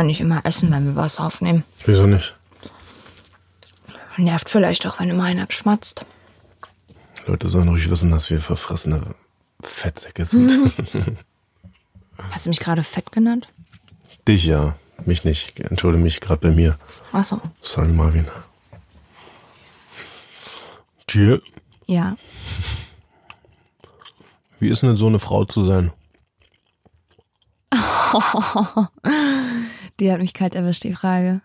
Ja nicht immer essen, wenn wir was aufnehmen. Wieso nicht? Nervt vielleicht auch, wenn immer einer schmatzt. Leute sollen ruhig wissen, dass wir verfressene Fettsäcke sind. Hast du mich gerade fett genannt? Dich ja, mich nicht. Entschuldige mich gerade bei mir. Achso. Sorry, Marvin. Tja, Ja. wie ist denn so eine Frau zu sein? Die hat mich kalt erwischt, die Frage.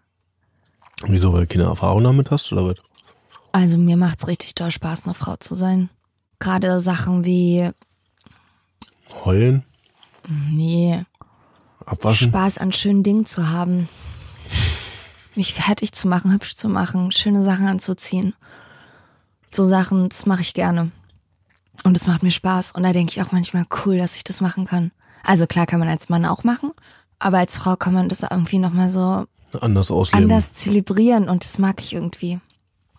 Wieso, weil du keine Erfahrung damit hast oder was? Also mir macht's richtig doll Spaß, eine Frau zu sein. Gerade Sachen wie, Heulen? nee, Abwaschen? Spaß an schönen Dingen zu haben. Mich fertig zu machen, hübsch zu machen, schöne Sachen anzuziehen. So Sachen, das mache ich gerne. Und es macht mir Spaß. Und da denke ich auch manchmal cool, dass ich das machen kann. Also klar kann man als Mann auch machen, aber als Frau kann man das irgendwie nochmal so Anders ausleben. anders zelebrieren und das mag ich irgendwie.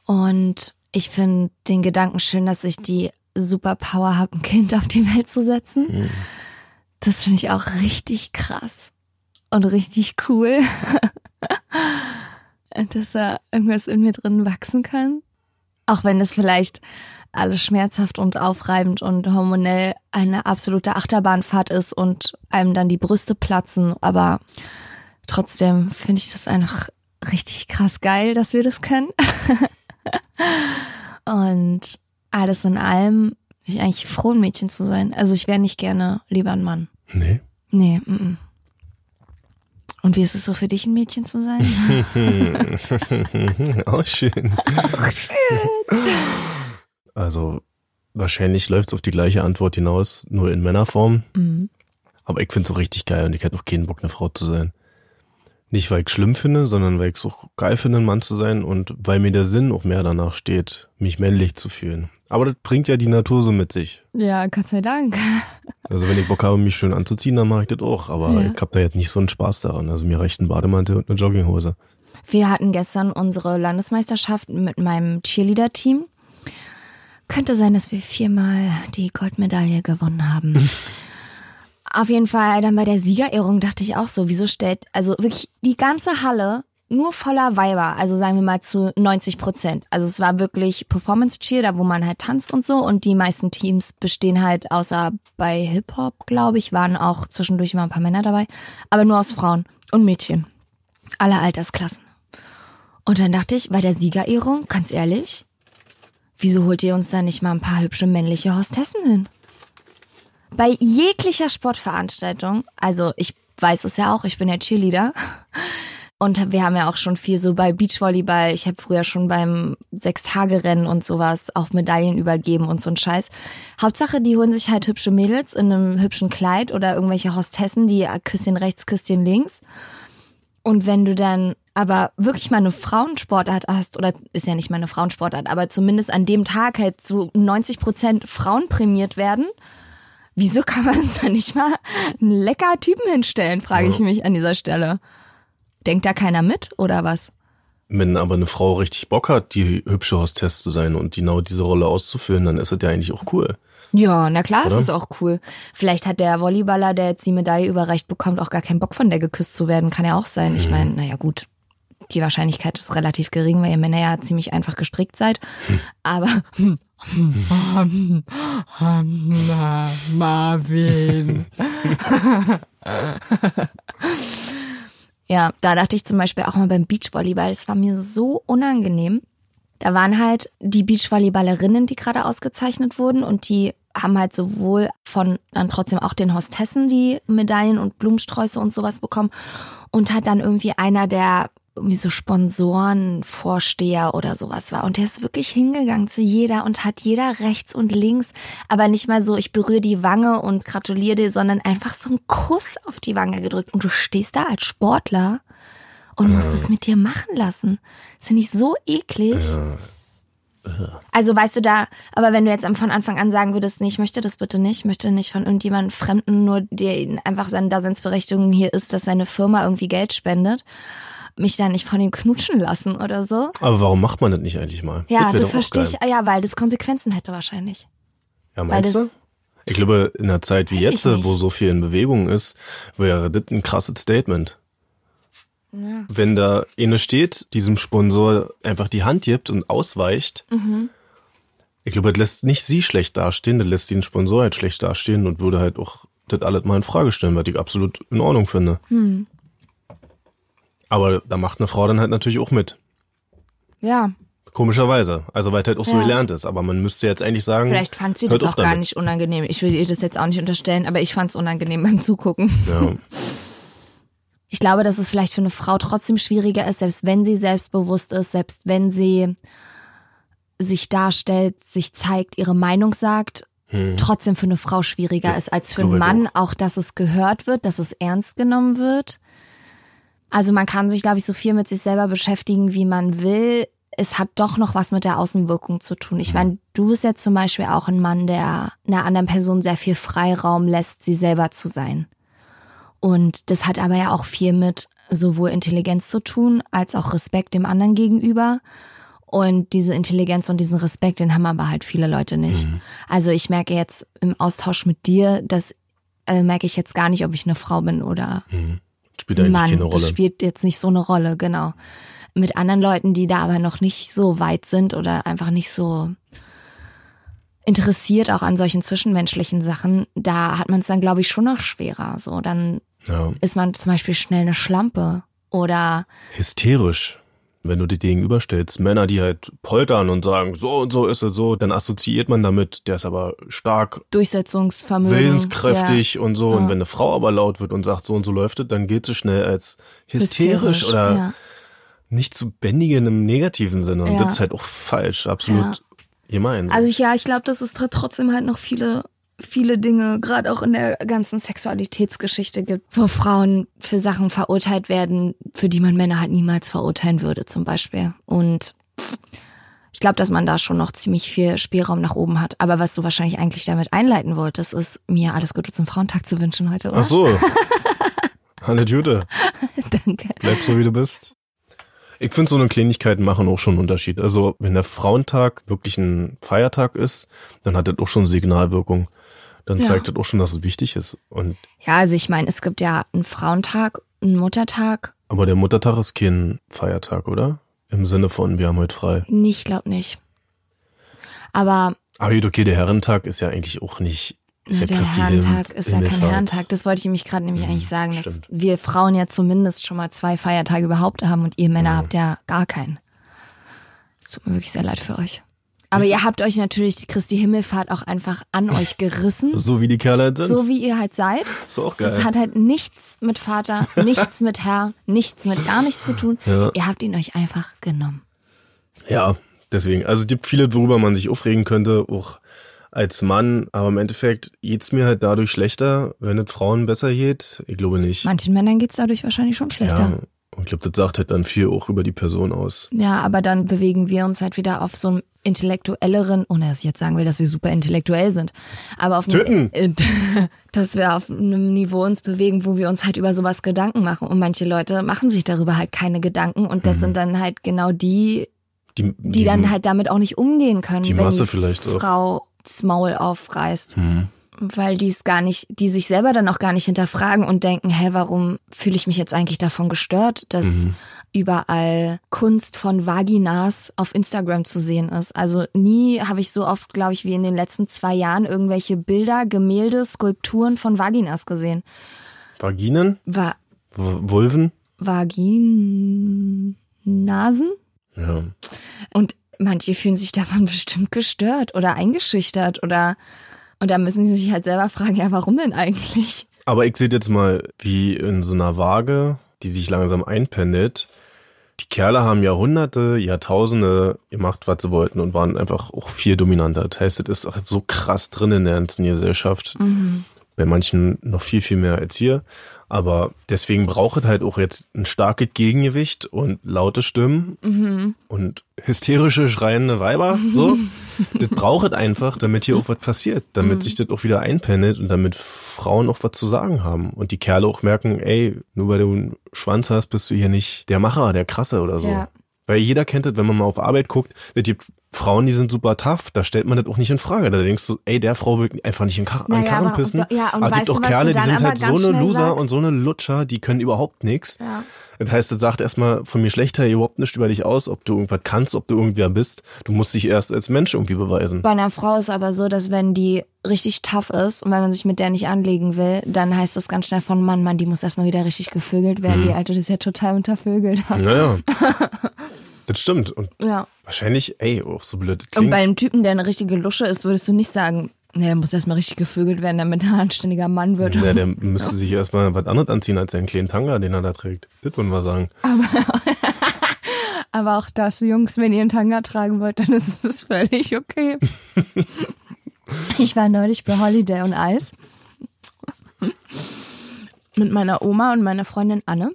Und ich finde den Gedanken schön, dass ich die Superpower habe, ein Kind auf die Welt zu setzen. Das finde ich auch richtig krass und richtig cool, dass da irgendwas in mir drin wachsen kann. Auch wenn es vielleicht alles schmerzhaft und aufreibend und hormonell eine absolute Achterbahnfahrt ist und einem dann die Brüste platzen, aber trotzdem finde ich das einfach richtig krass geil, dass wir das können. und alles in allem bin ich eigentlich froh, ein Mädchen zu sein. Also ich wäre nicht gerne lieber ein Mann. Nee. Nee, mm -mm. Und wie ist es so für dich, ein Mädchen zu sein? Auch schön. Also, wahrscheinlich läuft es auf die gleiche Antwort hinaus, nur in Männerform. Mhm. Aber ich finde es auch richtig geil und ich hätte auch keinen Bock, eine Frau zu sein. Nicht, weil ich schlimm finde, sondern weil ich es auch geil finde, ein Mann zu sein und weil mir der Sinn auch mehr danach steht, mich männlich zu fühlen. Aber das bringt ja die Natur so mit sich. Ja, Gott sei Dank. Also wenn ich Bock habe, mich schön anzuziehen, dann mache ich das auch. Aber Ja. ich habe da jetzt nicht so einen Spaß daran. Also mir reicht ein Bademantel und eine Jogginghose. Wir hatten gestern unsere Landesmeisterschaft mit meinem Cheerleader-Team. Könnte sein, dass wir viermal die Goldmedaille gewonnen haben. Auf jeden Fall dann bei der Siegerehrung dachte ich auch so, wieso stellt, also wirklich die ganze Halle nur voller Weiber, also sagen wir mal zu 90 Prozent. Also es war wirklich Performance Cheer, da wo man halt tanzt und so und die meisten Teams bestehen halt, außer bei Hip-Hop, glaube ich, waren auch zwischendurch immer ein paar Männer dabei, aber nur aus Frauen und Mädchen. Alle Altersklassen. Und dann dachte ich, bei der Siegerehrung, ganz ehrlich, wieso holt ihr uns da nicht mal ein paar hübsche männliche Hostessen hin? Bei jeglicher Sportveranstaltung, also ich weiß es ja auch, ich bin ja Cheerleader. Und wir haben ja auch schon viel so bei Beachvolleyball. Ich habe früher schon beim Sechs-Tage-Rennen und sowas auch Medaillen übergeben und so ein Scheiß. Hauptsache, die holen sich halt hübsche Mädels in einem hübschen Kleid oder irgendwelche Hostessen, die Küsschen rechts, Küsschen links. Und wenn du dann aber wirklich mal eine Frauensportart hast, oder ist ja nicht mal eine Frauensportart, aber zumindest an dem Tag halt so 90 Prozent Frauen prämiert werden, wieso kann man uns da nicht mal einen lecker Typen hinstellen, frage ich mich an dieser Stelle. Denkt da keiner mit oder was? Wenn aber eine Frau richtig Bock hat, die hübsche Hostess zu sein und genau diese Rolle auszuführen, dann ist das ja eigentlich auch cool. Ja, na klar, Oder? es ist auch cool. Vielleicht hat der Volleyballer, der jetzt die Medaille überreicht bekommt, auch gar keinen Bock von der geküsst zu werden. Kann ja auch sein. Ich meine, naja gut, die Wahrscheinlichkeit ist relativ gering, weil ihr Männer ja ziemlich einfach gestrickt seid. Aber Marvin. ja, da dachte ich zum Beispiel auch mal beim Beachvolleyball, es war mir so unangenehm. Da waren halt die Beachvolleyballerinnen, die gerade ausgezeichnet wurden und die haben halt sowohl von dann trotzdem auch den Hostessen die Medaillen und Blumensträuße und sowas bekommen und hat dann irgendwie einer der irgendwie so Sponsorenvorsteher oder sowas war. Und der ist wirklich hingegangen zu jeder und hat jeder rechts und links, aber nicht mal so, ich berühre die Wange und gratuliere dir, sondern einfach so einen Kuss auf die Wange gedrückt. Und du stehst da als Sportler und musst es mit dir machen lassen. Das finde ich so eklig. Also weißt du da, aber wenn du jetzt von Anfang an sagen würdest, nee, ich möchte das bitte nicht, ich möchte nicht von irgendjemandem Fremden, nur der einfach seine Daseinsberechtigung hier ist, dass seine Firma irgendwie Geld spendet, mich da nicht von ihm knutschen lassen oder so. Aber warum macht man das nicht eigentlich mal? Ja, das auch verstehe ich. geil. Ja, weil das Konsequenzen hätte wahrscheinlich. Ja, meinst das- du? Ich glaube, in einer Zeit wie jetzt, wo so viel in Bewegung ist, wäre das ein krasses Statement. Wenn da eine steht, diesem Sponsor einfach die Hand gibt und ausweicht, Mhm. ich glaube, das lässt nicht sie schlecht dastehen, das lässt den Sponsor halt schlecht dastehen und würde halt auch das alles mal in Frage stellen, was ich absolut in Ordnung finde. Hm. Aber da macht eine Frau dann halt natürlich auch mit. Ja, Komischerweise. Also weil halt auch so Ja. gelernt ist. Aber man müsste jetzt eigentlich sagen. vielleicht fand sie das auch gar damit. nicht unangenehm. Ich will ihr das jetzt auch nicht unterstellen, aber ich fand es unangenehm beim Zugucken. Ja. Ich glaube, dass es vielleicht für eine Frau trotzdem schwieriger ist, selbst wenn sie selbstbewusst ist, selbst wenn sie sich darstellt, sich zeigt, ihre Meinung sagt, trotzdem für eine Frau schwieriger ist als für einen Mann, auch dass es gehört wird, dass es ernst genommen wird. Also man kann sich, glaube ich, so viel mit sich selber beschäftigen, wie man will. Es hat doch noch was mit der Außenwirkung zu tun. Ich meine, du bist jetzt zum Beispiel auch ein Mann, der einer anderen Person sehr viel Freiraum lässt, sie selber zu sein. Und das hat aber ja auch viel mit sowohl Intelligenz zu tun, als auch Respekt dem anderen gegenüber. Und diese Intelligenz und diesen Respekt, den haben aber halt viele Leute nicht. Also ich merke jetzt im Austausch mit dir, dass äh, merke ich jetzt gar nicht, ob ich eine Frau bin oder Spielt eigentlich Mann. keine Rolle. Das spielt jetzt nicht so eine Rolle, genau. Mit anderen Leuten, die da aber noch nicht so weit sind oder einfach nicht so interessiert auch an solchen zwischenmenschlichen Sachen, da hat man es dann, glaube ich, schon noch schwerer. So, dann ja. ist man zum Beispiel schnell eine Schlampe oder Hysterisch. Wenn du die gegenüberstellst, Männer, die halt poltern und sagen, so und so ist es so, dann assoziiert man damit, der ist aber stark, Durchsetzungsvermögen. willenskräftig und so. Ja. Und wenn eine Frau aber laut wird und sagt, so und so läuft es, dann geht sie schnell als hysterisch, Hysterisch, oder ja. nicht zu bändigen im negativen Sinne. Und Ja. das ist halt auch falsch, absolut Ja. gemein. Also ja, ich glaube, dass es tr- trotzdem halt noch viele, viele Dinge, gerade auch in der ganzen Sexualitätsgeschichte gibt, wo Frauen für Sachen verurteilt werden, für die man Männer halt niemals verurteilen würde, zum Beispiel. Und ich glaube, dass man da schon noch ziemlich viel Spielraum nach oben hat. Aber was du wahrscheinlich eigentlich damit einleiten wolltest, ist, mir alles Gute zum Frauentag zu wünschen heute, oder? Ach so. Alle Jute. Danke. Bleib so, wie du bist. Ich finde, so eine Kleinigkeiten machen auch schon einen Unterschied. Also, wenn der Frauentag wirklich ein Feiertag ist, dann hat das auch schon Signalwirkung. Dann Ja. zeigt das auch schon, dass es wichtig ist. Und, Ja, also ich meine, es gibt ja einen Frauentag, einen Muttertag. aber der Muttertag ist kein Feiertag, oder? Im Sinne von, wir haben heute frei. Nee, ich glaube nicht. Aber Aber gut, okay, der Herrentag ist ja eigentlich auch nicht, ist ja der Christi Herrentag Himmelfahrt. ist ja kein Herrentag. Das wollte ich nämlich gerade nämlich eigentlich sagen, dass stimmt. wir Frauen ja zumindest schon mal zwei Feiertage überhaupt haben und ihr Männer habt ja gar keinen. Es tut mir wirklich sehr leid für euch. Aber ihr habt euch natürlich die Christi Himmelfahrt auch einfach an euch gerissen, So wie die Kerle halt sind. so wie ihr halt seid. ist auch geil. Das hat halt nichts mit Vater, nichts mit Herr, nichts mit gar nichts zu tun. Ja. Ihr habt ihn euch einfach genommen. Ja, deswegen. Also es gibt viele, worüber man sich aufregen könnte, auch als Mann. Aber im Endeffekt geht's mir halt dadurch schlechter, wenn es Frauen besser geht. Ich glaube nicht. Manchen Männern geht's dadurch wahrscheinlich schon schlechter. ja. Und ich glaube, das sagt halt dann viel auch über die Person aus. Ja, aber dann bewegen wir uns halt wieder auf so einem intellektuelleren, ohne dass ich jetzt sagen will, dass wir super intellektuell sind, aber auf einem, äh, dass wir auf einem Niveau uns bewegen, wo wir uns halt über sowas Gedanken machen. Und manche Leute machen sich darüber halt keine Gedanken und Mhm. das sind dann halt genau die, Die, die dann halt damit auch nicht umgehen können, die wenn Masse die vielleicht auch. Frau das Maul aufreißt. Mhm. Weil die es gar nicht, die sich selber dann auch gar nicht hinterfragen und denken, hä, warum fühle ich mich jetzt eigentlich davon gestört, dass Mhm. überall Kunst von Vaginas auf Instagram zu sehen ist. Also nie habe ich so oft, glaube ich, wie in den letzten zwei Jahren irgendwelche Bilder, Gemälde, Skulpturen von Vaginas gesehen. Vaginen? Va Vulven? Vaginasen? Ja. Und manche fühlen sich davon bestimmt gestört oder eingeschüchtert oder und da müssen sie sich halt selber fragen, ja, warum denn eigentlich? Aber ich sehe jetzt mal, wie in so einer Waage, die sich langsam einpendelt, die Kerle haben Jahrhunderte, Jahrtausende gemacht, was sie wollten und waren einfach auch viel dominanter. Das heißt, es ist auch so krass drin in der ganzen Gesellschaft. Bei manchen noch viel, viel mehr als hier. Aber deswegen braucht es halt auch jetzt ein starkes Gegengewicht und laute Stimmen und hysterische, schreiende Weiber. So. das braucht es einfach, damit hier auch was passiert. Damit sich das auch wieder einpendelt und damit Frauen auch was zu sagen haben. Und die Kerle auch merken, ey, nur weil du einen Schwanz hast, bist du hier nicht der Macher, der Krasse oder so. Ja. Weil jeder kennt das, wenn man mal auf Arbeit guckt, es gibt Frauen, die sind super tough, da stellt man das auch nicht in Frage. Da denkst du, ey, der Frau will einfach nicht in Kar an Naja, Karren aber- pissen. ja, und aber es gibt auch Kerle, die sind halt so eine Loser sagst? und so eine Lutscher, die können überhaupt nichts. Ja. Das heißt, das sagt erstmal von mir schlechter überhaupt nicht über dich aus, ob du irgendwas kannst, ob du irgendwer bist. Du musst dich erst als Mensch irgendwie beweisen. Bei einer Frau ist aber so, dass wenn die richtig tough ist und wenn man sich mit der nicht anlegen will, dann heißt das ganz schnell von Mann, Mann, die muss erstmal wieder richtig gevögelt werden. Mhm. Die Alte, ist ja total untervögelt. Naja. das stimmt. Und Ja. wahrscheinlich, ey, auch so blöd das Und klingt. bei einem Typen, der eine richtige Lusche ist, würdest du nicht sagen, er muss erstmal richtig gevögelt werden, damit er ein anständiger Mann wird. Ja, der müsste sich erstmal was anderes anziehen als seinen kleinen Tanga, den er da trägt. Das würden wir sagen. Aber auch das, Jungs, wenn ihr einen Tanga tragen wollt, dann ist es völlig okay. ich war neulich bei Holiday on Ice mit meiner Oma und meiner Freundin Anne.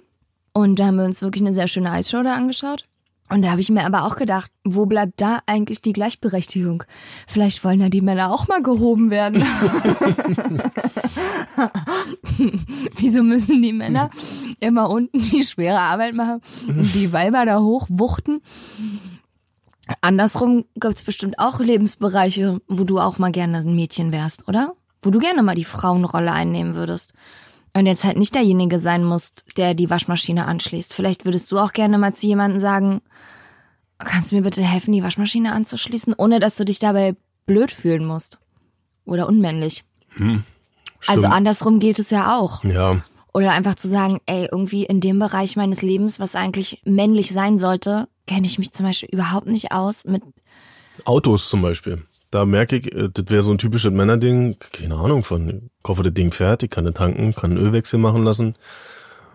Und da haben wir uns wirklich eine sehr schöne Eisshow da angeschaut. Und da habe ich mir aber auch gedacht, wo bleibt da eigentlich die Gleichberechtigung? Vielleicht wollen ja die Männer auch mal gehoben werden. Wieso müssen die Männer immer unten die schwere Arbeit machen und die Weiber da hoch wuchten? Andersrum gibt's bestimmt auch Lebensbereiche, wo du auch mal gerne ein Mädchen wärst, oder? Wo du gerne mal die Frauenrolle einnehmen würdest. Und jetzt halt nicht derjenige sein musst, der die Waschmaschine anschließt. Vielleicht würdest du auch gerne mal zu jemandem sagen, kannst du mir bitte helfen, die Waschmaschine anzuschließen, ohne dass du dich dabei blöd fühlen musst. Oder unmännlich. Also Stimmt. andersrum geht es ja auch. Ja, Oder einfach zu sagen, ey, irgendwie in dem Bereich meines Lebens, was eigentlich männlich sein sollte, kenne ich mich zum Beispiel überhaupt nicht aus mit, Autos zum Beispiel. Da merke ich, äh, das wäre so ein typisches Männerding, keine Ahnung von. Hoffe, das Ding fährt, ich kann das tanken, kann einen Ölwechsel machen lassen,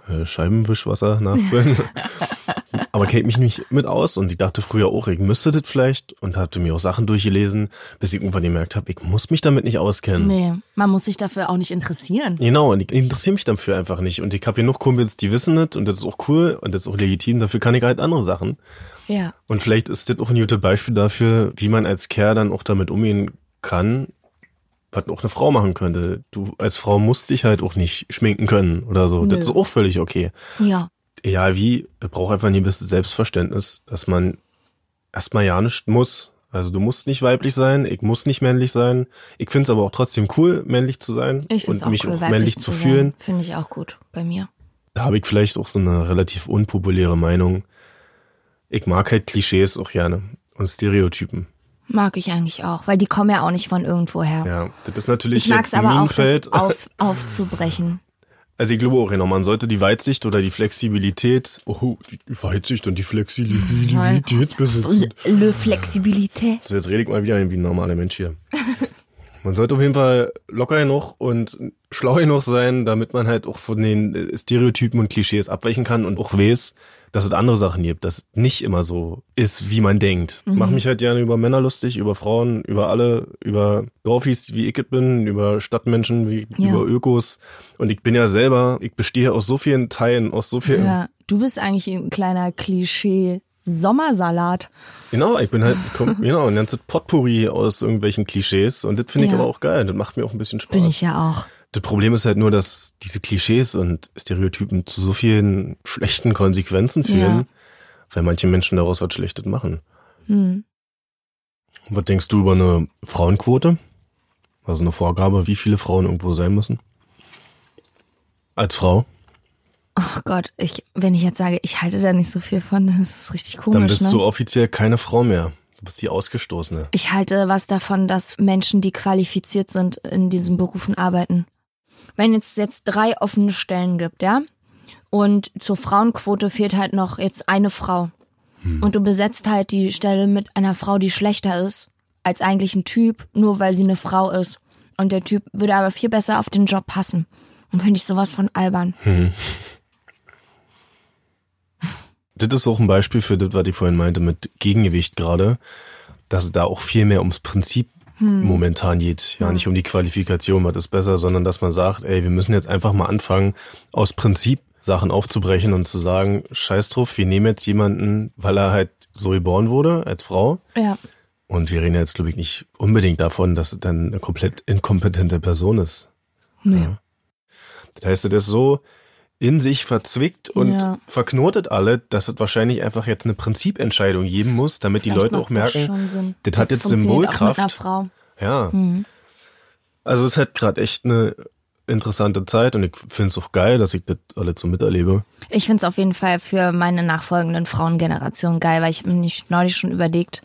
äh, Scheibenwischwasser nachfüllen. Aber kennt mich nicht mit aus und ich dachte früher auch, ich müsste das vielleicht und hatte mir auch Sachen durchgelesen, bis ich irgendwann gemerkt habe, ich muss mich damit nicht auskennen. nee, man muss sich dafür auch nicht interessieren. Genau, und ich interessiere mich dafür einfach nicht. Und ich habe genug Kumpels, die wissen das und das ist auch cool und das ist auch legitim, dafür kann ich halt andere Sachen. Ja. Und vielleicht ist das auch ein gutes Beispiel dafür, wie man als Kerl dann auch damit umgehen kann, was auch eine Frau machen könnte. Du als Frau musst dich halt auch nicht schminken können oder so. Nö. Das ist auch völlig okay. Ja. Egal wie, es braucht einfach ein gewisses Selbstverständnis, dass man erstmal ja nicht muss. Also du musst nicht weiblich sein, ich muss nicht männlich sein. Ich finde es aber auch trotzdem cool, männlich zu sein Ich und auch mich cool, auch männlich zu fühlen. Finde ich auch gut bei mir. Da habe ich vielleicht auch so eine relativ unpopuläre Meinung. Ich mag halt Klischees auch gerne und Stereotypen. Mag ich eigentlich auch, weil die kommen ja auch nicht von irgendwoher. Ja, das ist natürlich ich mag es aber auch, das auf, aufzubrechen. Also ich glaube auch, genau, man sollte die Weitsicht oder die Flexibilität, oh, die Weitsicht und die Flexibilität besitzen. Le Flexibilität. So, jetzt rede ich mal wieder wie ein normaler Mensch hier. Man sollte auf jeden Fall locker genug und schlau genug sein, damit man halt auch von den Stereotypen und Klischees abweichen kann und auch weiß, dass es andere Sachen gibt, dass es nicht immer so ist, wie man denkt. Mhm. Mach mich halt gerne über Männer lustig, über Frauen, über alle, über Dorfis, wie ich es bin, über Stadtmenschen, wie Ja. über Ökos. Und ich bin ja selber, ich bestehe aus so vielen Teilen, aus so vielen Ja, du bist eigentlich ein kleiner Klischee Sommersalat. Genau, ich bin halt, komm, genau, ein ganzes Potpourri aus irgendwelchen Klischees und das finde ich Ja. aber auch geil. Das macht mir auch ein bisschen Spaß. Bin ich ja auch. Das Problem ist halt nur, dass diese Klischees und Stereotypen zu so vielen schlechten Konsequenzen führen, Ja. weil manche Menschen daraus was Schlechtes machen. Hm. Was denkst du über eine Frauenquote? Also eine Vorgabe, wie viele Frauen irgendwo sein müssen? Als Frau? Ach Gott, ich, wenn ich jetzt sage, ich halte da nicht so viel von, dann ist es richtig komisch. Dann bist ne? du offiziell keine Frau mehr. Du bist die Ausgestoßene. Ich halte was davon, dass Menschen, die qualifiziert sind, in diesen Berufen arbeiten. Wenn es jetzt drei offene Stellen gibt, ja, und zur Frauenquote fehlt halt noch jetzt eine Frau. Und du besetzt halt die Stelle mit einer Frau, die schlechter ist als eigentlich ein Typ, nur weil sie eine Frau ist. Und der Typ würde aber viel besser auf den Job passen. Und finde ich sowas von albern. das ist auch ein Beispiel für das, was ich vorhin meinte mit Gegengewicht gerade, dass es da auch viel mehr ums Prinzip momentan geht. Ja, nicht um die Qualifikation, was ist besser, sondern dass man sagt, ey, wir müssen jetzt einfach mal anfangen, aus Prinzip Sachen aufzubrechen und zu sagen, scheiß drauf, wir nehmen jetzt jemanden, weil er halt so geboren wurde, als Frau. Ja. Und wir reden jetzt, glaube ich, nicht unbedingt davon, dass es dann eine komplett inkompetente Person ist. Nee. Ja. Das heißt, das ist so in sich verzwickt und Ja. verknotet alle, dass es wahrscheinlich einfach jetzt eine Prinzipentscheidung geben muss, damit die Vielleicht Leute auch merken, Sinn. das hat jetzt Symbolkraft. Ja. Also es hat gerade echt eine interessante Zeit und ich finde es auch geil, dass ich das alles so miterlebe. Ich finde es auf jeden Fall für meine nachfolgenden Frauengenerationen geil, weil ich habe mir neulich schon überlegt,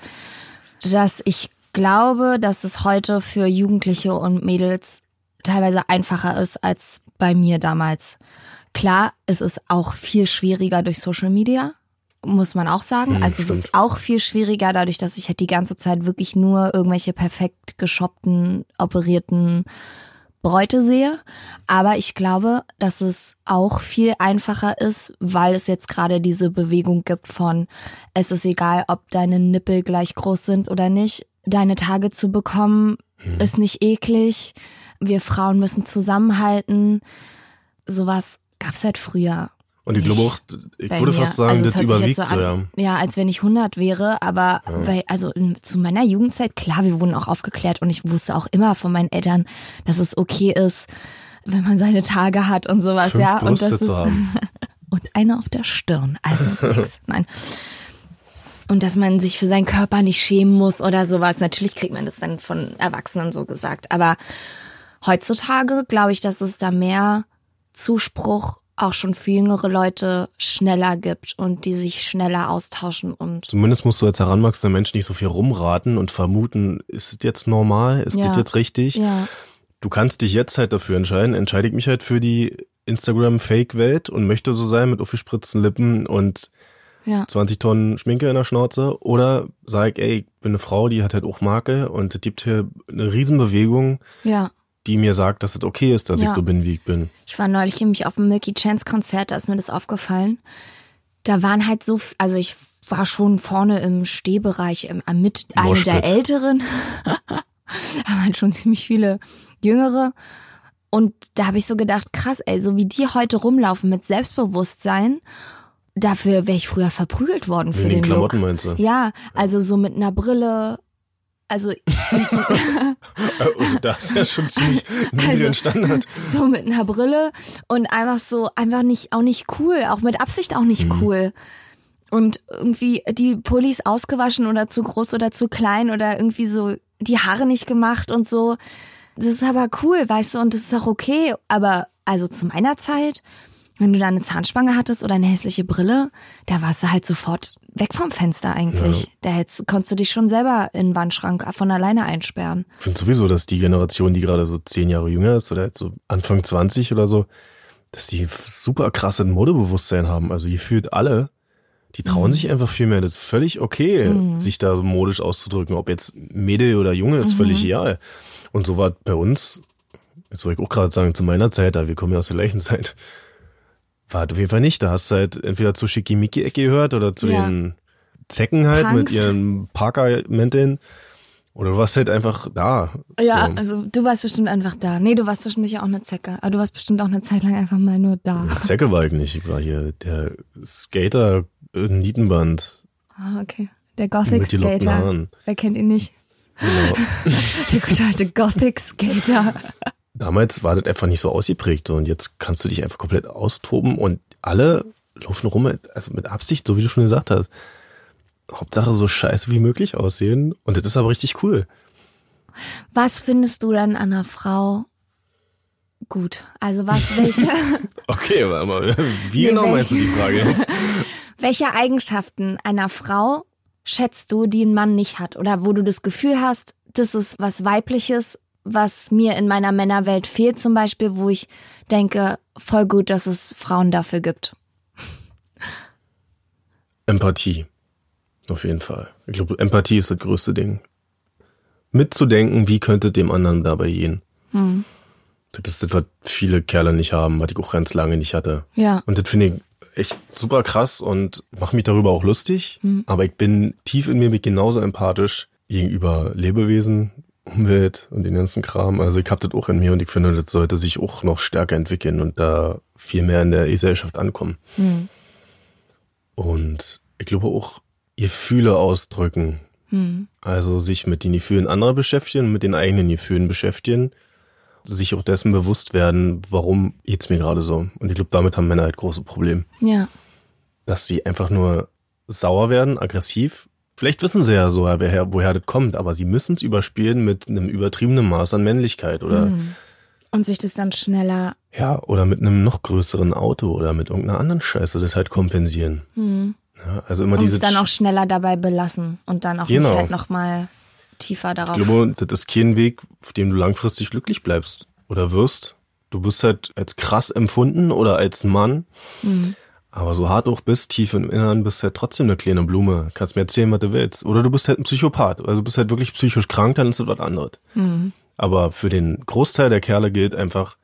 dass ich glaube, dass es heute für Jugendliche und Mädels teilweise einfacher ist als bei mir damals. Klar, es ist auch viel schwieriger durch Social Media, muss man auch sagen. Hm, also es stimmt. ist auch viel schwieriger dadurch, dass ich halt die ganze Zeit wirklich nur irgendwelche perfekt geschoppten, operierten Bräute sehe. Aber ich glaube, dass es auch viel einfacher ist, weil es jetzt gerade diese Bewegung gibt von, es ist egal, ob deine Nippel gleich groß sind oder nicht. Deine Tage zu bekommen ist nicht eklig. Wir Frauen müssen zusammenhalten. Sowas gab's halt früher. Und ich glaube auch, ich würde mir. fast sagen, Also es das überwiegt so, so ja. an, ja, als wenn ich 100 wäre, aber weil, also zu meiner Jugendzeit, klar, wir wurden auch aufgeklärt und ich wusste auch immer von meinen Eltern, dass es okay ist, wenn man seine Tage hat und sowas, Fünf ja. Und das ist, zu haben. und eine auf der Stirn, also Sex, nein. Und dass man sich für seinen Körper nicht schämen muss oder sowas. Natürlich kriegt man das dann von Erwachsenen so gesagt. Aber heutzutage glaube ich, dass es da mehr Zuspruch auch schon für jüngere Leute schneller gibt und die sich schneller austauschen und Zumindest musst du als heranwachsender Mensch nicht so viel rumraten und vermuten, ist das jetzt normal, ist Ja. das jetzt richtig? ja, Du kannst dich jetzt halt dafür entscheiden. Entscheide ich mich halt für die Instagram-Fake-Welt und möchte so sein mit aufgespritzten Lippen und ja, 20 Tonnen Schminke in der Schnauze oder sag, ey, ich bin eine Frau, die hat halt auch Marke und es gibt hier eine Riesenbewegung, ja. Die mir sagt, dass es okay ist, dass Ja. ich so bin, wie ich bin. Ich war neulich nämlich auf dem Milky Chance Konzert, da ist mir das aufgefallen. Da waren halt so, also ich war schon vorne im Stehbereich, im, mit eine Moshpit. der Älteren. Aber halt schon ziemlich viele Jüngere. Und da habe ich so gedacht, krass, ey, so wie die heute rumlaufen mit Selbstbewusstsein, dafür wäre ich früher verprügelt worden für Wegen den den Klamotten Look. meinst du? Ja, also so mit einer Brille. Also oh, das ist ja schon ziemlich Also- Standard. so mit einer Brille und einfach so, einfach nicht, auch nicht cool, auch mit Absicht auch nicht cool. Und irgendwie die Pullis ausgewaschen oder zu groß oder zu klein oder irgendwie so die Haare nicht gemacht und so. Das ist aber cool, weißt du, und das ist auch okay. Aber also zu meiner Zeit, wenn du da eine Zahnspange hattest oder eine hässliche Brille, da warst du halt sofort weg vom Fenster eigentlich. Da hättest, konntest du dich schon selber in den Wandschrank von alleine einsperren. Ich finde sowieso, dass die Generation, die gerade so zehn Jahre jünger ist oder jetzt so Anfang 20 oder so, dass die super krasse Modebewusstsein haben. Also gefühlt alle, die trauen Mhm. sich einfach viel mehr. Das ist völlig okay, sich da so modisch auszudrücken. Ob jetzt Mädel oder Junge, ist Mhm. völlig egal. Und so war bei uns, jetzt wollte ich auch gerade sagen, zu meiner Zeit, da wir kommen ja aus der gleichen Zeit, war auf jeden Fall nicht. Da hast du halt entweder zu Schickimicki-Ecke gehört oder zu Ja. den Zecken halt mit Punks. ihren Parker-Mänteln. Oder du warst halt einfach da. Ja, So. also du warst bestimmt einfach da. Nee, du warst zwischendurch ja auch eine Zecke. Aber du warst bestimmt auch eine Zeit lang einfach mal nur da. Eine Zecke war ich nicht. Ich war hier der Skater in Nietenband Ah, okay. Der Gothic mit Skater. Wer kennt ihn nicht? Genau. Der gute alte Gothic Skater. Damals war das einfach nicht so ausgeprägt und jetzt kannst du dich einfach komplett austoben und alle laufen rum, mit, also mit Absicht, so wie du schon gesagt hast. Hauptsache so scheiße wie möglich aussehen und das ist aber richtig cool. Was findest du dann an einer Frau gut? Also was, welche, Okay, warte mal, wie Nee, genau welch- meinst du die Frage jetzt? welche Eigenschaften einer Frau schätzt du, die ein Mann nicht hat? Oder wo du das Gefühl hast, das ist was Weibliches, was mir in meiner Männerwelt fehlt zum Beispiel, wo ich denke, voll gut, dass es Frauen dafür gibt. Empathie. Auf jeden Fall. Ich glaube, Empathie ist das größte Ding. Mitzudenken, wie könnte dem anderen dabei gehen. Hm. Das ist das, was viele Kerle nicht haben, was ich auch ganz lange nicht hatte. Ja. Und das finde ich echt super krass und mache mich darüber auch lustig. Aber ich bin tief in mir genauso empathisch gegenüber Lebewesen, Umwelt und den ganzen Kram. Also ich habe das auch in mir und ich finde, das sollte sich auch noch stärker entwickeln und da viel mehr in der Gesellschaft ankommen. Hm. Und ich glaube auch Gefühle ausdrücken. Hm. Also sich mit den Gefühlen anderer beschäftigen, mit den eigenen Gefühlen beschäftigen. Sich auch dessen bewusst werden, warum geht's mir gerade so. Und ich glaube, damit haben Männer halt große Probleme. Ja. Dass sie einfach nur sauer werden, aggressiv. Vielleicht wissen sie ja so, woher, woher das kommt, aber sie müssen es überspielen mit einem übertriebenen Maß an Männlichkeit oder Hm. Und sich das dann schneller. ja, oder mit einem noch größeren Auto oder mit irgendeiner anderen Scheiße das halt kompensieren. Hm. Ja, also immer Und diese es dann auch schneller dabei belassen und dann auch Genau. nicht halt nochmal tiefer darauf. Ich glaube, das ist kein Weg, auf dem du langfristig glücklich bleibst oder wirst. Du wirst halt als krass empfunden oder als Mann. Mhm. Aber so hart auch bist, tief im Inneren, bist halt trotzdem eine kleine Blume. Kannst mir erzählen, was du willst. Oder du bist halt ein Psychopath. Also du bist halt wirklich psychisch krank, dann ist das was anderes. Mhm. Aber für den Großteil der Kerle gilt einfach,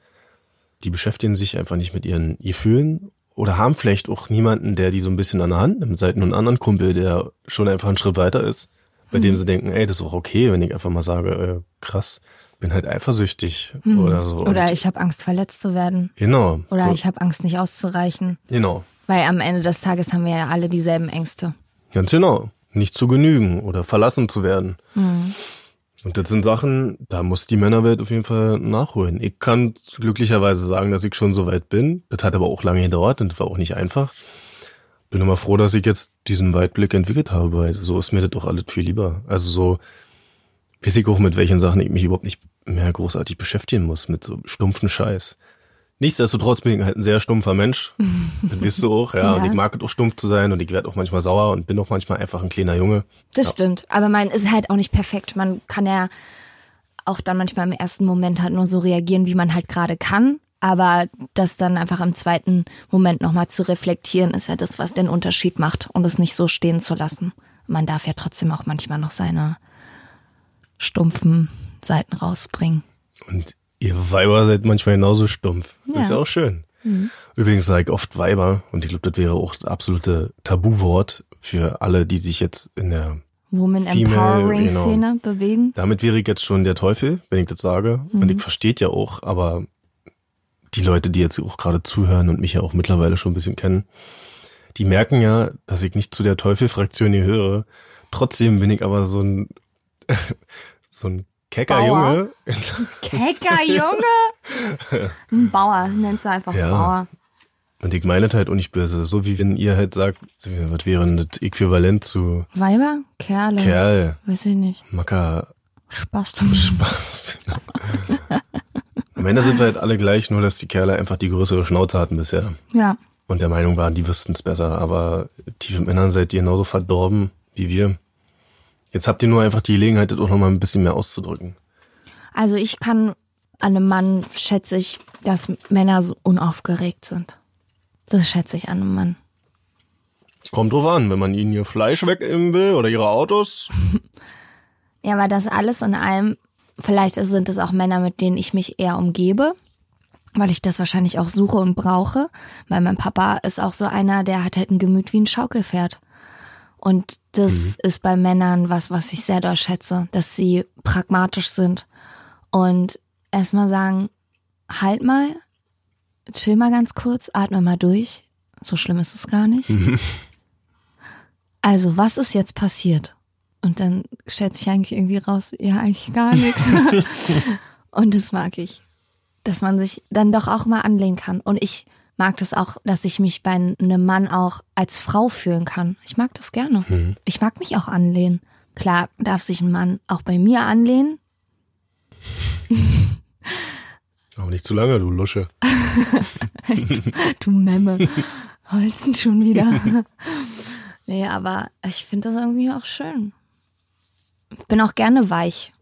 die beschäftigen sich einfach nicht mit ihren Gefühlen oder haben vielleicht auch niemanden, der die so ein bisschen an der Hand nimmt, seit einem anderen Kumpel, der schon einfach einen Schritt weiter ist, bei dem sie denken, ey, das ist auch okay, wenn ich einfach mal sage, äh, krass, bin halt eifersüchtig oder so. Oder ich habe Angst, verletzt zu werden. genau. Oder so, ich habe Angst, nicht auszureichen. Genau. Weil am Ende des Tages haben wir ja alle dieselben Ängste. Ganz genau. Nicht zu genügen oder verlassen zu werden. Und das sind Sachen, da muss die Männerwelt auf jeden Fall nachholen. Ich kann glücklicherweise sagen, dass ich schon so weit bin. Das hat aber auch lange gedauert und das war auch nicht einfach. Bin immer froh, dass ich jetzt diesen Weitblick entwickelt habe, weil so ist mir das doch alles viel lieber. Also so weiß ich auch, mit welchen Sachen ich mich überhaupt nicht mehr großartig beschäftigen muss, mit so stumpfen Scheiß. Nichtsdestotrotz bin ich halt ein sehr stumpfer Mensch. Das weißt du auch, ja. Ja. Und ich mag es auch stumpf zu sein und ich werde auch manchmal sauer und bin auch manchmal einfach ein kleiner Junge. Das Ja. stimmt. Aber man ist halt auch nicht perfekt. Man kann ja auch dann manchmal im ersten Moment halt nur so reagieren, wie man halt gerade kann. Aber das dann einfach im zweiten Moment nochmal zu reflektieren, ist ja das, was den Unterschied macht und es nicht so stehen zu lassen. Man darf ja trotzdem auch manchmal noch seine stumpfen Seiten rausbringen. Und ihr Weiber seid manchmal genauso stumpf. Das ist Ja. ja auch schön. Übrigens sage ich oft Weiber und ich glaube, das wäre auch das absolute Tabuwort für alle, die sich jetzt in der Woman Empowering genau. Szene bewegen. Damit wäre ich jetzt schon der Teufel, wenn ich das sage. Und ich versteht ja auch, aber die Leute, die jetzt auch gerade zuhören und mich ja auch mittlerweile schon ein bisschen kennen, die merken ja, dass ich nicht zu der Teufel-Fraktion gehöre. Trotzdem bin ich aber so ein, so ein kecker Bauer? Junge. Kecker Junge! Ein Bauer, nennst du einfach Ja. Bauer. Und ich meine halt auch nicht böse. So wie wenn ihr halt sagt, was wäre denn das Äquivalent zu Weiber? Kerle? Kerl, Weiß ich nicht. Macker, Spaß. Spaß. Am Ende sind wir halt alle gleich, nur dass die Kerle einfach die größere Schnauze hatten bisher. Ja. Und der Meinung waren, die wüssten es besser. Aber tief im Innern seid ihr genauso verdorben wie wir. Jetzt habt ihr nur einfach die Gelegenheit, das auch nochmal ein bisschen mehr auszudrücken. Also ich kann an einem Mann schätze ich, dass Männer so unaufgeregt sind. Das schätze ich an einem Mann. Kommt drauf an, wenn man ihnen ihr Fleisch wegnehmen will oder ihre Autos. Ja, aber das alles in allem, vielleicht sind es auch Männer, mit denen ich mich eher umgebe, weil ich das wahrscheinlich auch suche und brauche. Weil mein Papa ist auch so einer, der hat halt ein Gemüt wie ein Schaukelpferd. Und das ist bei Männern was, was ich sehr doll schätze, dass sie pragmatisch sind und erstmal sagen, halt mal, chill mal ganz kurz, atme mal durch. So schlimm ist es gar nicht. Also, was ist jetzt passiert? Und dann stellt sich eigentlich irgendwie raus, ja, eigentlich gar nichts. Und das mag ich. Dass man sich dann doch auch mal anlehnen kann. Und ich mag das auch, dass ich mich bei einem Mann auch als Frau fühlen kann. Ich mag das gerne. Ich mag mich auch anlehnen. Klar darf sich ein Mann auch bei mir anlehnen. Aber nicht zu lange, du Lusche. Du Memme. Holzen schon wieder. nee, aber ich finde das irgendwie auch schön. Ich bin auch gerne weich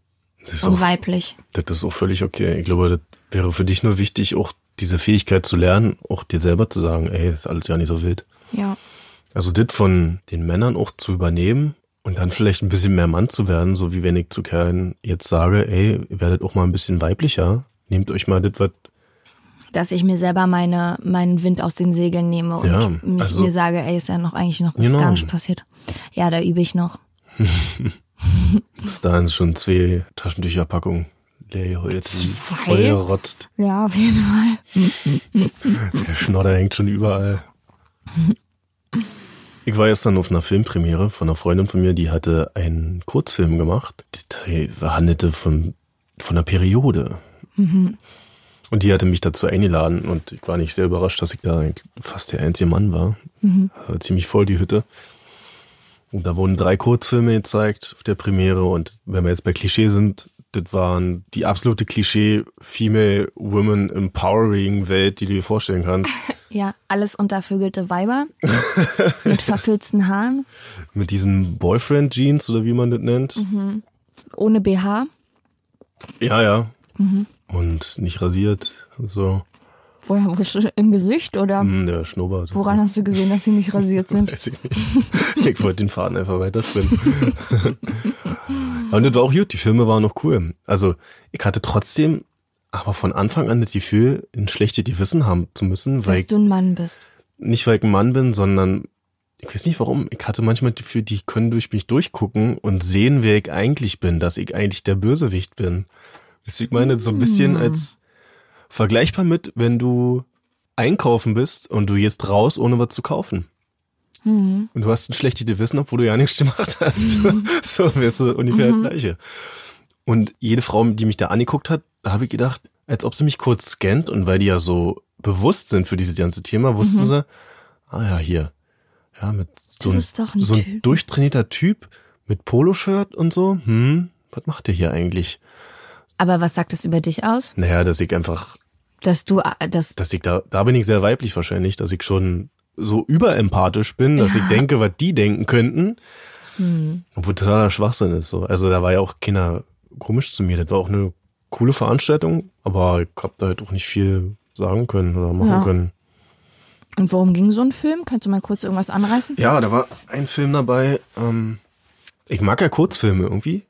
und auch, weiblich. das ist auch völlig okay. Ich glaube, das wäre für dich nur wichtig, auch diese Fähigkeit zu lernen, auch dir selber zu sagen, ey, das ist alles ja nicht so wild. Ja. Also das von den Männern auch zu übernehmen und dann vielleicht ein bisschen mehr Mann zu werden, so wie wenn ich zu Kerlen jetzt sage, ey, ihr werdet auch mal ein bisschen weiblicher. Nehmt euch mal das, was dass ich mir selber meine, meinen Wind aus den Segeln nehme und Ja, also- mir sage, ey, ist ja noch eigentlich noch Genau. gar nicht passiert. Ja, da übe ich noch. Bis dahin ist schon zwei Taschentücherpackungen leer heute Zwei? voll gerotzt. Ja, auf jeden Fall. Der Schnodder hängt schon überall. Ich war jetzt dann auf einer Filmpremiere von einer Freundin von mir, die hatte einen Kurzfilm gemacht. Die handelte von, von einer Periode. Und die hatte mich dazu eingeladen und ich war nicht sehr überrascht, dass ich da fast der einzige Mann war. War ziemlich voll die Hütte. Und da wurden drei Kurzfilme gezeigt auf der Premiere und wenn wir jetzt bei Klischee sind, das waren die absolute Klischee Female Women Empowering Welt, die du dir vorstellen kannst. Ja, alles untervögelte Weiber mit verfilzten Haaren, Mit diesen Boyfriend Jeans oder wie man das nennt. ohne BH. Ja, ja. Und nicht rasiert so. Woher wo- im Gesicht oder Hm, der Schnurrbart. woran hast du gesehen, dass sie nicht rasiert sind? Weiß ich nicht. Ich wollte den Faden einfach weiterspinnen. Und das war auch gut, die Filme waren noch cool. Also ich hatte trotzdem aber von Anfang an das Gefühl, ein schlechtes Gewissen haben zu müssen, weil Dass du ein Mann bist. nicht weil ich ein Mann bin, sondern ich weiß nicht warum. Ich hatte manchmal das Gefühl, die können durch mich durchgucken und sehen, wer ich eigentlich bin, dass ich eigentlich der Bösewicht bin. Deswegen meine ich so ein bisschen als vergleichbar mit, wenn du einkaufen bist und du gehst raus, ohne was zu kaufen. Mhm. Und du hast ein schlechtes Gewissen, obwohl du ja nichts gemacht hast. so wärst du ungefähr das Gleiche. Und jede Frau, die mich da angeguckt hat, da habe ich gedacht, als ob sie mich kurz scannt und weil die ja so bewusst sind für dieses ganze Thema, wussten sie, ah ja, hier. Ja, mit so, ein, ein so ein durchtrainierter Typ mit Poloshirt und so. Hm, was macht der hier eigentlich? Aber was sagt es über dich aus? Naja, dass ich einfach Dass du, äh, dass, dass ich da, da bin ich sehr weiblich wahrscheinlich, dass ich schon so überempathisch bin, dass ich denke, was die denken könnten. Obwohl totaler Schwachsinn ist so. Also da war ja auch keiner komisch zu mir. Das war auch eine coole Veranstaltung, aber ich hab da halt auch nicht viel sagen können oder machen Ja. können. und worum ging so ein Film? Kannst du mal kurz irgendwas anreißen? Ja, da war ein Film dabei. Ähm, ich mag ja Kurzfilme irgendwie.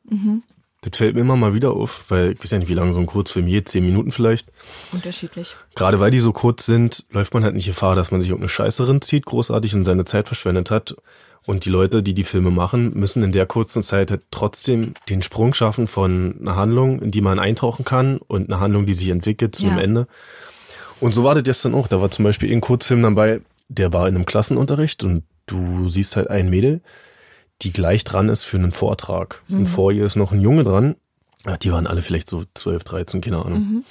Das fällt mir immer mal wieder auf, weil ich weiß ja nicht, wie lange so ein Kurzfilm geht, zehn Minuten vielleicht. Unterschiedlich. Gerade weil die so kurz sind, läuft man halt nicht Gefahr, dass man sich um eine Scheiße zieht, großartig und seine Zeit verschwendet hat. Und die Leute, die die Filme machen, müssen in der kurzen Zeit halt trotzdem den Sprung schaffen von einer Handlung, in die man eintauchen kann und eine Handlung, die sich entwickelt zu Ja. Ende. Und so war das gestern auch. Da war zum Beispiel ein Kurzfilm dabei, der war in einem Klassenunterricht und du siehst halt ein Mädel, die gleich dran ist für einen Vortrag. Und vor ihr ist noch ein Junge dran. Ja, die waren alle vielleicht so 12, 13, keine Ahnung.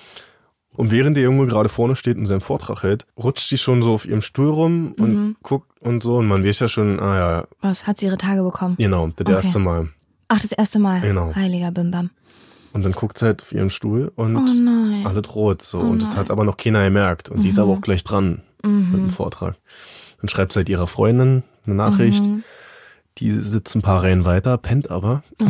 Und während der Junge gerade vorne steht und seinen Vortrag hält, rutscht sie schon so auf ihrem Stuhl rum und guckt und so. Und man weiß ja schon, ah ja, Was? Hat sie ihre Tage bekommen? genau, das Okay. erste Mal. Ach, das erste Mal. Genau. Heiliger Bimbam. Und dann guckt sie halt auf ihren Stuhl und Oh. Oh alles rot. So. und das hat aber noch keiner gemerkt. Und sie ist aber auch gleich dran Mhm. mit dem Vortrag. Dann schreibt sie halt ihrer Freundin eine Nachricht. Mhm. Die sitzt ein paar Reihen weiter, pennt aber. Oh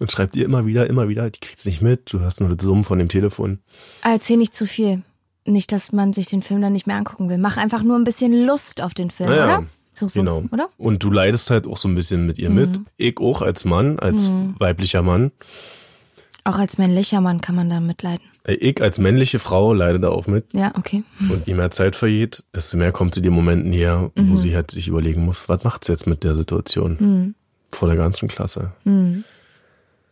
Und schreibt ihr immer wieder, immer wieder, die kriegt's nicht mit. Du hast nur das Summen von dem Telefon. Erzähl nicht zu viel. Nicht, dass man sich den Film dann nicht mehr angucken will. Mach einfach nur ein bisschen Lust auf den Film, Naja, oder? So, so, Genau. Oder? Mhm. Und du leidest halt auch so ein bisschen mit ihr mit. Ich auch als Mann, als weiblicher Mann. Auch als männlicher Mann kann man da mitleiden. Äh, Ich als männliche Frau leide da auch mit. Ja, okay. Und je mehr Zeit vergeht, desto mehr kommt sie dem Moment näher, Mhm. wo sie halt sich überlegen muss, was macht's jetzt mit der Situation vor der ganzen Klasse. Mhm.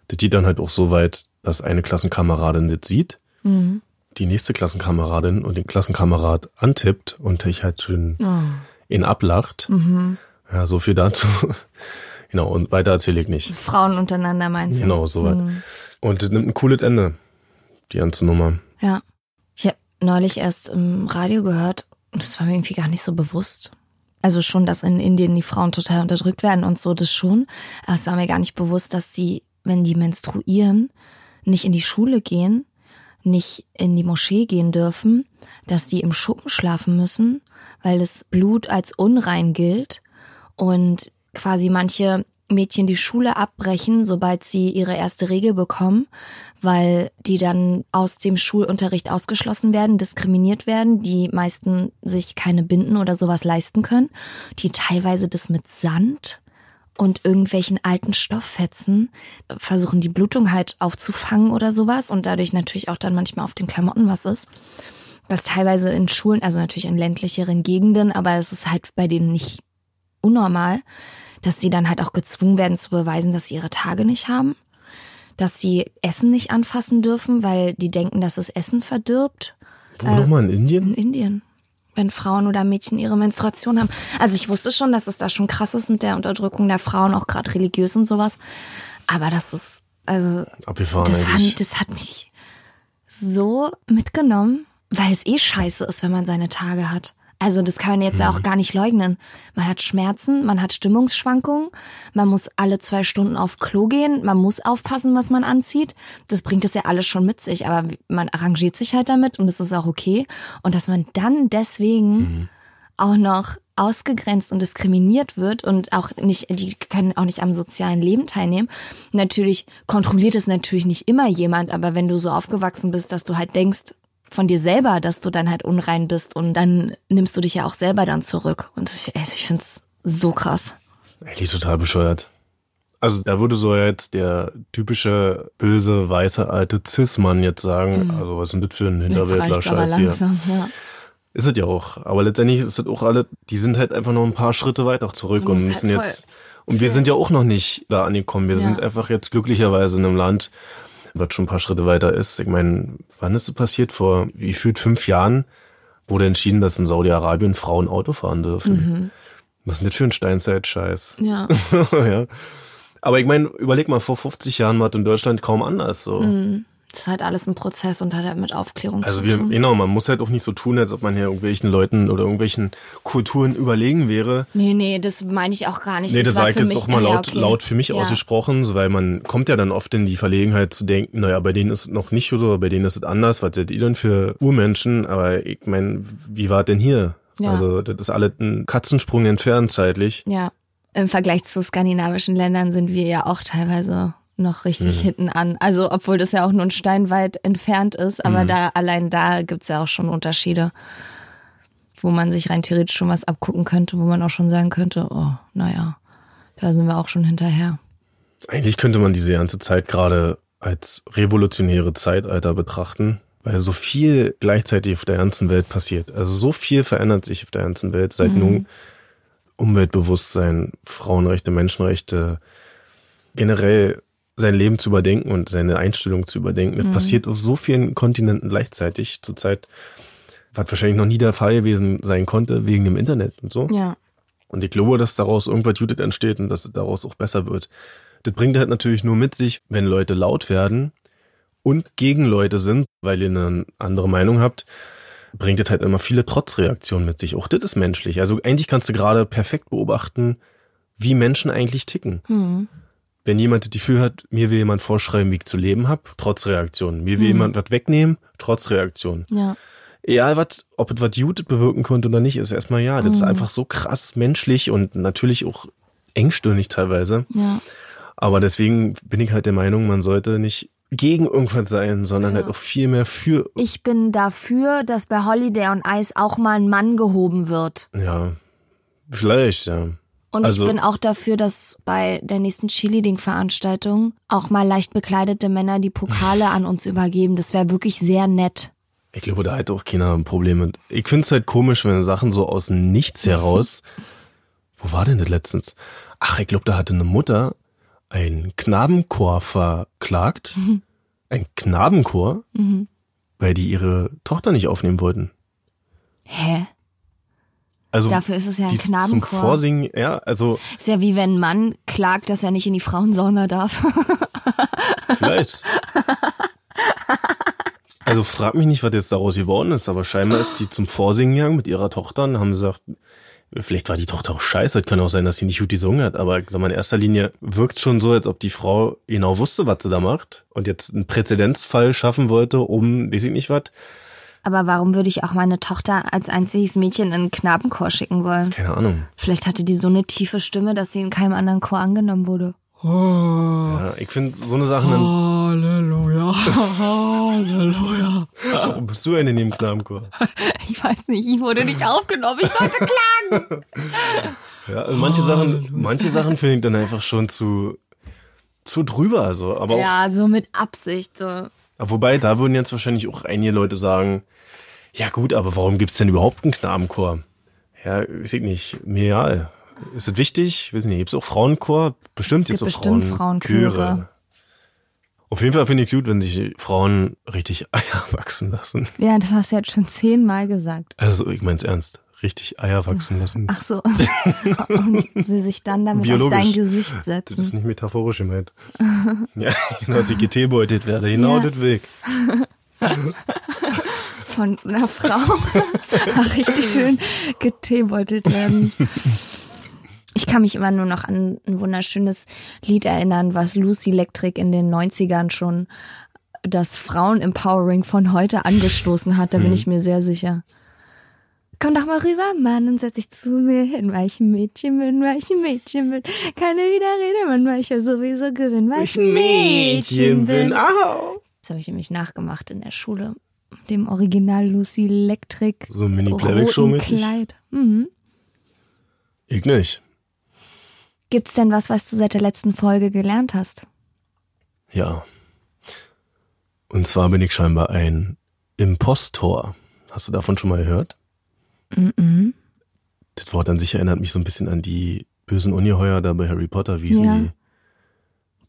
Das geht dann halt auch so weit, dass eine Klassenkameradin das sieht, Mhm. die nächste Klassenkameradin und den Klassenkamerad antippt und dich halt schön Oh. ihn ablacht. Mhm. Ja, so viel dazu. genau, und weiter erzähle ich nicht. Frauen untereinander meinst du? Genau, soweit. Mhm. Und das nimmt ein cooles Ende, die ganze Nummer. Ja. Ich habe neulich erst im Radio gehört, das war mir irgendwie gar nicht so bewusst. Also schon, dass in Indien die Frauen total unterdrückt werden und so, das schon. Aber es war mir gar nicht bewusst, dass die, wenn die menstruieren, nicht in die Schule gehen, nicht in die Moschee gehen dürfen, dass die im Schuppen schlafen müssen, weil das Blut als unrein gilt und quasi manche Mädchen die Schule abbrechen, sobald sie ihre erste Regel bekommen, weil die dann aus dem Schulunterricht ausgeschlossen werden, diskriminiert werden, die meisten sich keine Binden oder sowas leisten können, die teilweise das mit Sand und irgendwelchen alten Stofffetzen versuchen, die Blutung halt aufzufangen oder sowas und dadurch natürlich auch dann manchmal auf den Klamotten was ist. was teilweise in Schulen, also natürlich in ländlicheren Gegenden, aber es ist halt bei denen nicht unnormal, dass sie dann halt auch gezwungen werden zu beweisen, dass sie ihre Tage nicht haben, dass sie Essen nicht anfassen dürfen, weil die denken, dass es Essen verdirbt. Wo nochmal in Indien? In Indien. Wenn Frauen oder Mädchen ihre Menstruation haben. Also ich wusste schon, dass es da schon krass ist mit der Unterdrückung der Frauen, auch gerade religiös und sowas. Aber das ist, also, Abgefahren das eigentlich. hat, das hat mich so mitgenommen, weil es eh scheiße ist, wenn man seine Tage hat. Also das kann man jetzt ja auch gar nicht leugnen. Man hat Schmerzen, man hat Stimmungsschwankungen, man muss alle zwei Stunden auf Klo gehen, man muss aufpassen, was man anzieht. Das bringt es ja alles schon mit sich, aber man arrangiert sich halt damit und es ist auch okay. Und dass man dann deswegen auch noch ausgegrenzt und diskriminiert wird und auch nicht, die können auch nicht am sozialen Leben teilnehmen. Natürlich kontrolliert es natürlich nicht immer jemand, aber wenn du so aufgewachsen bist, dass du halt denkst von dir selber, dass du dann halt unrein bist und dann nimmst du dich ja auch selber dann zurück. Und ich, ich finde es so krass. Eigentlich total bescheuert. Also da würde so jetzt der typische böse, weiße, alte Cis-Mann jetzt sagen, also was ist denn das für ein Mhm. Hinterwäldler-Scheiß hier? langsam. Ja. Ist es ja auch. Aber letztendlich ist es auch alle, die sind halt einfach noch ein paar Schritte weiter zurück und müssen halt jetzt, und wir sind ja auch noch nicht da angekommen. Wir Ja. sind einfach jetzt glücklicherweise in einem Land, was schon ein paar Schritte weiter ist. Ich meine, wann ist das passiert? Vor wie gefühlt fünf Jahren wurde entschieden, dass in Saudi-Arabien Frauen Auto fahren dürfen. Mhm. Was ist denn das für ein Steinzeit-Scheiß? ja. ja. Aber ich meine, überleg mal, vor 50 Jahren war das in Deutschland kaum anders so. Das ist halt alles ein Prozess und hat halt mit Aufklärung Also zu wir, tun. genau, man muss halt auch nicht so tun, als ob man hier irgendwelchen Leuten oder irgendwelchen Kulturen überlegen wäre. Nee, nee, das meine ich auch gar nicht. Nee, das war sage ich für jetzt mich- auch mal ja, laut, okay. laut für mich Ja. ausgesprochen, so, weil man kommt ja dann oft in die Verlegenheit zu denken, naja, bei denen ist es noch nicht so, oder bei denen ist es anders, was seid ihr denn für Urmenschen? Aber ich meine, wie war denn hier? Ja. Also das ist alles ein Katzensprung entfernt zeitlich. Ja. Im Vergleich zu skandinavischen Ländern sind wir ja auch teilweise noch richtig Mhm. hinten an. Also, obwohl das ja auch nur ein Stein weit entfernt ist, aber Mhm. da, allein da gibt's ja auch schon Unterschiede, wo man sich rein theoretisch schon was abgucken könnte, wo man auch schon sagen könnte, oh, naja, da sind wir auch schon hinterher. Eigentlich könnte man diese ganze Zeit gerade als revolutionäre Zeitalter betrachten, weil so viel gleichzeitig auf der ganzen Welt passiert. Also so viel verändert sich auf der ganzen Welt, seit nun Umweltbewusstsein, Frauenrechte, Menschenrechte, generell sein Leben zu überdenken und seine Einstellung zu überdenken. Das passiert auf so vielen Kontinenten gleichzeitig zurzeit, was wahrscheinlich noch nie der Fall gewesen sein konnte, wegen dem Internet und so. Ja. Und ich glaube, dass daraus irgendwas Judith entsteht und dass es daraus auch besser wird. Das bringt halt natürlich nur mit sich, wenn Leute laut werden und gegen Leute sind, weil ihr eine andere Meinung habt, bringt das halt immer viele Trotzreaktionen mit sich. Auch das ist menschlich. Also eigentlich kannst du gerade perfekt beobachten, wie Menschen eigentlich ticken. Hm. Wenn jemand das Gefühl hat, mir will jemand vorschreiben, wie ich zu leben hab, Trotzreaktion. Mir will jemand was wegnehmen, Trotzreaktion Ja. egal was, ob es was Gutes bewirken konnte oder nicht, ist erstmal ja, das ist einfach so krass menschlich und natürlich auch engstirnig teilweise. Ja. Aber deswegen bin ich halt der Meinung, man sollte nicht gegen irgendwas sein, sondern Ja. halt auch viel mehr für, Ich bin dafür, dass bei Holiday on Ice auch mal ein Mann gehoben wird. ja, vielleicht, ja. Und Also- ich bin auch dafür, dass bei der nächsten Cheerleading-Veranstaltung auch mal leicht bekleidete Männer die Pokale an uns übergeben. Das wäre wirklich sehr nett. Ich glaube, da hat auch keiner ein Problem mit. Ich find's halt komisch, wenn Sachen so aus Nichts heraus. Wo war denn das letztens? Ach, ich glaube, da hatte eine Mutter einen Knabenchor verklagt. Ein Knabenchor, weil die ihre Tochter nicht aufnehmen wollten. Hä? Also Dafür ist es ja ein die Zum Knabenchor. Vorsingen, ja, also Ist ja wie wenn ein Mann klagt, dass er nicht in die Frauensauna darf. vielleicht. Also frag mich nicht, was jetzt daraus geworden ist, aber scheinbar ist die zum Vorsingen gegangen mit ihrer Tochter und haben gesagt, vielleicht war die Tochter auch scheiße, es kann auch sein, dass sie nicht gut gesungen hat, aber sag mal, in erster Linie wirkt schon so, als ob die Frau genau wusste, was sie da macht und jetzt einen Präzedenzfall schaffen wollte, um, weiß ich nicht was, Aber warum würde ich auch meine Tochter als einziges Mädchen in einen Knabenchor schicken wollen? keine Ahnung. Vielleicht hatte die so eine tiefe Stimme, dass sie in keinem anderen Chor angenommen wurde. Ja, ich finde so eine Sache dann, Halleluja, Halleluja. warum bist du denn in dem Knabenchor? Ich weiß nicht, ich wurde nicht aufgenommen, ich sollte klagen. Ja, also manche Sachen, manche Sachen finde ich dann einfach schon zu, zu drüber, also, aber auch Ja, so mit Absicht. So. Wobei, da würden jetzt wahrscheinlich auch einige Leute sagen, Ja gut, aber warum gibt's denn überhaupt einen Knabenchor? Ja, ich nicht. Mir egal. Ist es wichtig? Weiß nicht. Gibt's auch Frauenchor? Bestimmt Es gibt auch bestimmt Frauenchöre. Frauenchöre. Auf jeden Fall finde ich gut, wenn sich Frauen richtig Eier wachsen lassen. Ja, das hast du jetzt schon zehnmal gesagt. Also ich mein's ernst. Richtig Eier wachsen lassen. Ach so. Und sie sich dann damit Biologisch. auf dein Gesicht Das ist setzen. nicht metaphorisch gemeint. ja, dass ich geteebeutet werde. Genau Ja. das Weg. Von einer Frau. Richtig schön geteebeutelt werden. Ich kann mich immer nur noch an ein wunderschönes Lied erinnern, was Lucy Electric in den 90ern schon das Frauen-Empowering von heute angestoßen hat. Da bin ich mir sehr sicher. Komm doch mal rüber, Mann, und setz dich zu mir hin, weil ich ein Mädchen bin, weil ich ein Mädchen bin. Keine Widerrede, Mann, weil ich ja sowieso gewinn, weil ich ein Mädchen bin. Au. Das habe ich nämlich nachgemacht in der Schule. Dem Original Lucy Electric. So ein Mini-Playback-Show mäßig? Kleid. Mhm. Ich nicht. Gibt's denn was, was du seit der letzten Folge gelernt hast? Ja. Und zwar bin ich scheinbar ein Impostor. Hast du davon schon mal gehört? Mhm. Das Wort an sich erinnert mich so ein bisschen an die bösen Ungeheuer da bei Harry Potter. Wie Ja. die?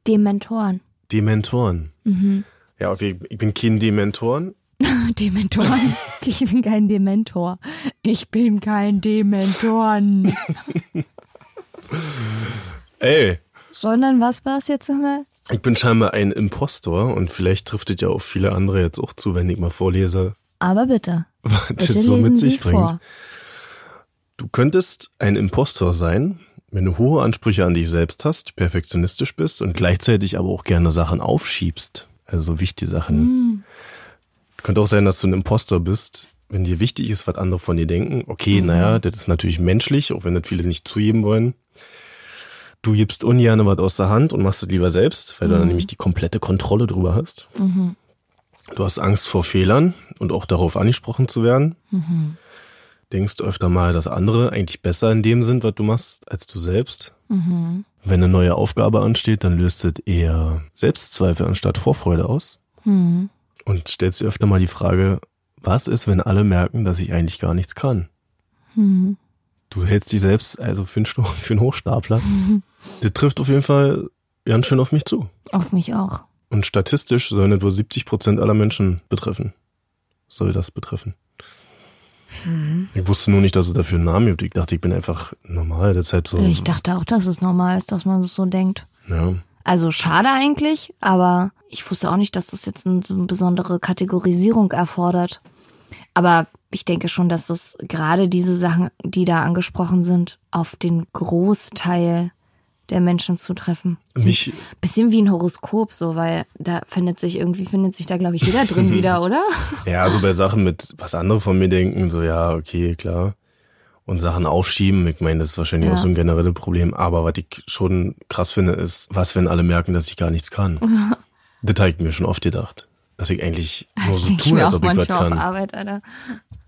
Dementoren. Dementoren. Mhm. Ja, okay, ich bin kein Dementoren. Dementoren. Ich bin kein Dementor. Ich bin kein Dementoren. Ey, Sondern was war's jetzt nochmal? ich bin scheinbar ein Impostor und vielleicht trifft es ja auf viele andere jetzt auch zu, wenn ich mal vorlese, Aber bitte. Was Bitte das so mit Sie sich bringt. vor. Du könntest ein Impostor sein, wenn du hohe Ansprüche an dich selbst hast, perfektionistisch bist und gleichzeitig aber auch gerne Sachen aufschiebst. Also wichtige Sachen. Hm. Könnte auch sein, dass du ein Impostor bist, wenn dir wichtig ist, was andere von dir denken. Mhm. Okay, naja, das ist natürlich menschlich, auch wenn das viele nicht zugeben wollen. Du gibst ungern was aus der Hand und machst es lieber selbst, weil du dann nämlich die komplette Kontrolle drüber hast. Mhm. Du hast Angst vor Fehlern und auch darauf angesprochen zu werden. Mhm. Denkst du öfter mal, dass andere eigentlich besser in dem sind, was du machst, als du selbst. Mhm. Wenn eine neue Aufgabe ansteht, dann löst es eher Selbstzweifel anstatt Vorfreude aus. Mhm. Und stellst dir öfter mal die Frage, was ist, wenn alle merken, dass ich eigentlich gar nichts kann? Mhm. Du hältst dich selbst also für einen, für einen Hochstapler. Das trifft auf jeden Fall ganz schön auf mich zu. Auf mich auch. Und statistisch sollen wohl 70 Prozent aller Menschen betreffen. Soll das betreffen. Ich wusste nur nicht, dass es dafür einen Namen gibt. Ich dachte, ich bin einfach normal. Das ist halt so. Ich dachte auch, dass es normal ist, dass man es so denkt. Ja. Also schade eigentlich, aber ich wusste auch nicht, dass das jetzt eine besondere Kategorisierung erfordert. Aber ich denke schon, dass das gerade diese Sachen, die da angesprochen sind, auf den Großteil der Menschen zutreffen. So Mich, bisschen wie ein Horoskop, so, weil da findet sich irgendwie, findet sich da, glaube ich, jeder drin wieder, oder? ja, also bei Sachen mit, was andere von mir denken, so, ja, okay, klar. Und Sachen aufschieben, ich meine, das ist wahrscheinlich Ja. auch so ein generelles Problem. Aber was ich schon krass finde, ist, was, wenn alle merken, dass ich gar nichts kann? das habe ich mir schon oft gedacht. Dass ich eigentlich nur Das so tue, als ob ich was manchmal auf kann. Arbeit, Alter.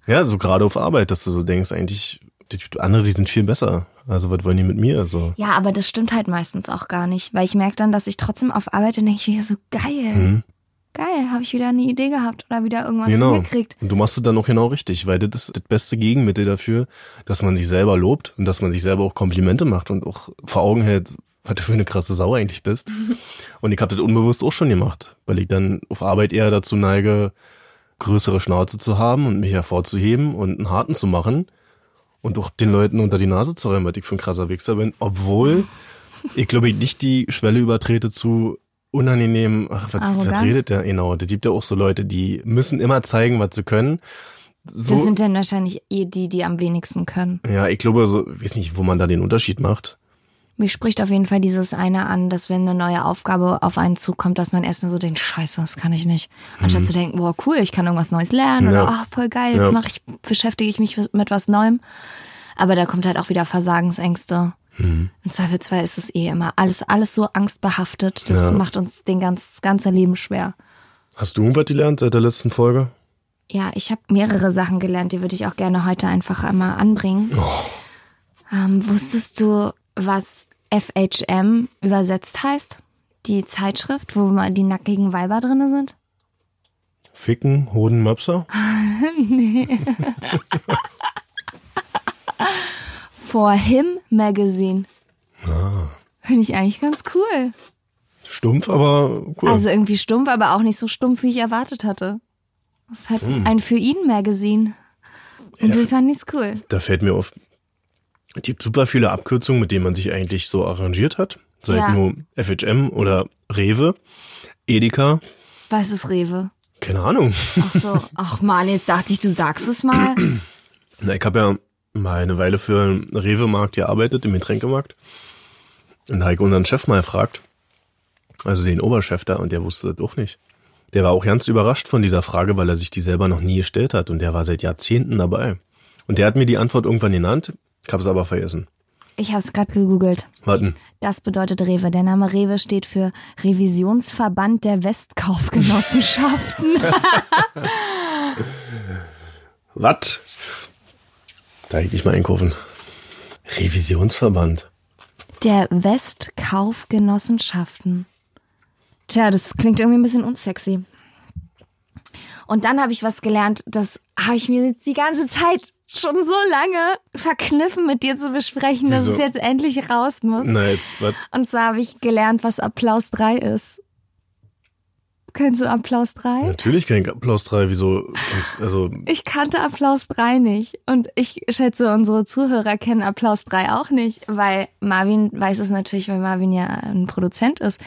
Ja, so gerade auf Arbeit, dass du so denkst, eigentlich, die andere, die sind viel besser. Also was wollen die mit mir? So. Ja, aber das stimmt halt meistens auch gar nicht, weil ich merke dann, dass ich trotzdem auf Arbeit und denke ich wieder so geil. Mhm. Geil, habe ich wieder eine Idee gehabt oder wieder irgendwas Genau. hingekriegt. Und du machst es dann auch genau richtig, weil das ist das beste Gegenmittel dafür, dass man sich selber lobt und dass man sich selber auch Komplimente macht und auch vor Augen hält, was du für eine krasse Sau eigentlich bist. und ich habe das unbewusst auch schon gemacht, weil ich dann auf Arbeit eher dazu neige, größere Schnauze zu haben und mich hervorzuheben und einen harten zu machen und auch den Leuten unter die Nase zu räumen, weil ich für ein krasser Wichser bin, obwohl ich glaube ich nicht die Schwelle übertrete zu unangenehm, ach, was, was redet der? Genau, da gibt ja auch so Leute, die müssen immer zeigen, was sie können. So, Das sind dann wahrscheinlich eh die, die am wenigsten können. ja, ich glaube, so, weiß nicht, wo man da den Unterschied macht. Mich spricht auf jeden Fall dieses eine an, dass wenn eine neue Aufgabe auf einen zukommt, dass man erstmal so denkt, scheiße, das kann ich nicht. Anstatt zu denken, boah, cool, ich kann irgendwas Neues lernen Mhm. Ja. oder oh, voll geil, jetzt Ja. mache ich, beschäftige ich mich mit was Neuem. Aber da kommt halt auch wieder Versagensängste. Mhm. Im Zweifelsfall ist es eh immer alles, alles so angstbehaftet. Das Ja. macht uns den ganz, das ganze Leben schwer. Hast du irgendwas gelernt seit der letzten Folge? Ja, ich habe mehrere Sachen gelernt, die würde ich auch gerne heute einfach einmal anbringen. Oh. Ähm, wusstest du, was FHM übersetzt heißt? Die Zeitschrift, wo mal die nackigen Weiber drinne sind? Ficken, Hoden, Möpser? For Him Magazine. Ah. Finde ich eigentlich ganz cool. Stumpf, aber cool. Also irgendwie stumpf, aber auch nicht so stumpf, wie ich erwartet hatte. Das ist halt ein Für ihn Magazine. Und Ja. wir fanden es cool. Da fällt mir auf, es gibt super viele Abkürzungen, mit denen man sich eigentlich so arrangiert hat. Sei Ja. nur FHM oder Rewe, Edeka, Was ist Rewe? keine Ahnung. Ach so, ach man, jetzt dachte ich, du sagst es mal. Na, ich habe ja mal eine Weile für einen Rewe-Markt gearbeitet, im Getränkemarkt. Und da habe ich unseren Chef mal gefragt, also den Oberchef da, und der wusste das auch nicht. Der war auch ganz überrascht von dieser Frage, weil er sich die selber noch nie gestellt hat. Und der war seit Jahrzehnten dabei. Und der hat mir die Antwort irgendwann genannt, ich habe es aber vergessen. Ich habe es gerade gegoogelt. Warten. Das bedeutet Rewe. Der Name Rewe steht für Revisionsverband der Westkaufgenossenschaften. Was? Da hätte ich mal einkaufen. Revisionsverband. der Westkaufgenossenschaften. Tja, das klingt irgendwie ein bisschen unsexy. Und dann habe ich was gelernt, das habe ich mir jetzt die ganze Zeit schon so lange verkniffen mit dir zu besprechen, dass Wieso? es jetzt endlich raus muss. Na jetzt, was? Und zwar habe ich gelernt, was Applaus 3 ist. Kennst du Applaus 3? Natürlich kein Applaus 3, wieso? Also, Ich kannte Applaus 3 nicht. Und ich schätze, unsere Zuhörer kennen Applaus 3 auch nicht, weil Marvin weiß es natürlich, weil Marvin ja ein Produzent ist.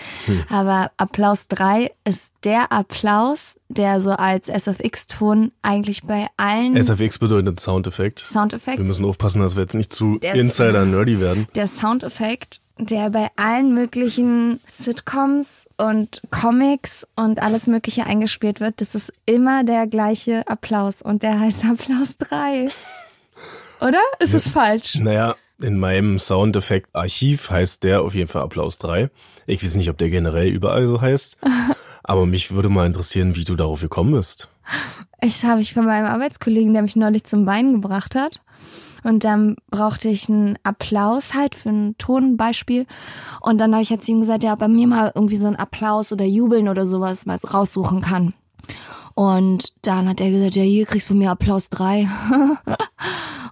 Aber Applaus 3 ist der Applaus, der so als SFX-Ton eigentlich bei allen SFX bedeutet Soundeffekt. Soundeffekt Wir müssen aufpassen, dass wir jetzt nicht zu Insider-nerdy werden. der Soundeffekt, der bei allen möglichen Sitcoms und Comics und alles Mögliche eingespielt wird, das ist immer der gleiche Applaus und der heißt Applaus 3. Oder? Ist es falsch? Naja, in meinem Soundeffekt-Archiv heißt der auf jeden Fall Applaus 3. Ich weiß nicht, ob der generell überall so heißt. Aber mich würde mal interessieren, wie du darauf gekommen bist. Ich habe ich von meinem Arbeitskollegen, der mich neulich zum Weinen gebracht hat. Und dann brauchte ich einen Applaus halt für ein Tonbeispiel. Und dann habe ich jetzt ihm gesagt, ja, ob er mir mal irgendwie so einen Applaus oder Jubeln oder sowas mal raussuchen kann. Und dann hat er gesagt, ja, hier kriegst du von mir Applaus 3.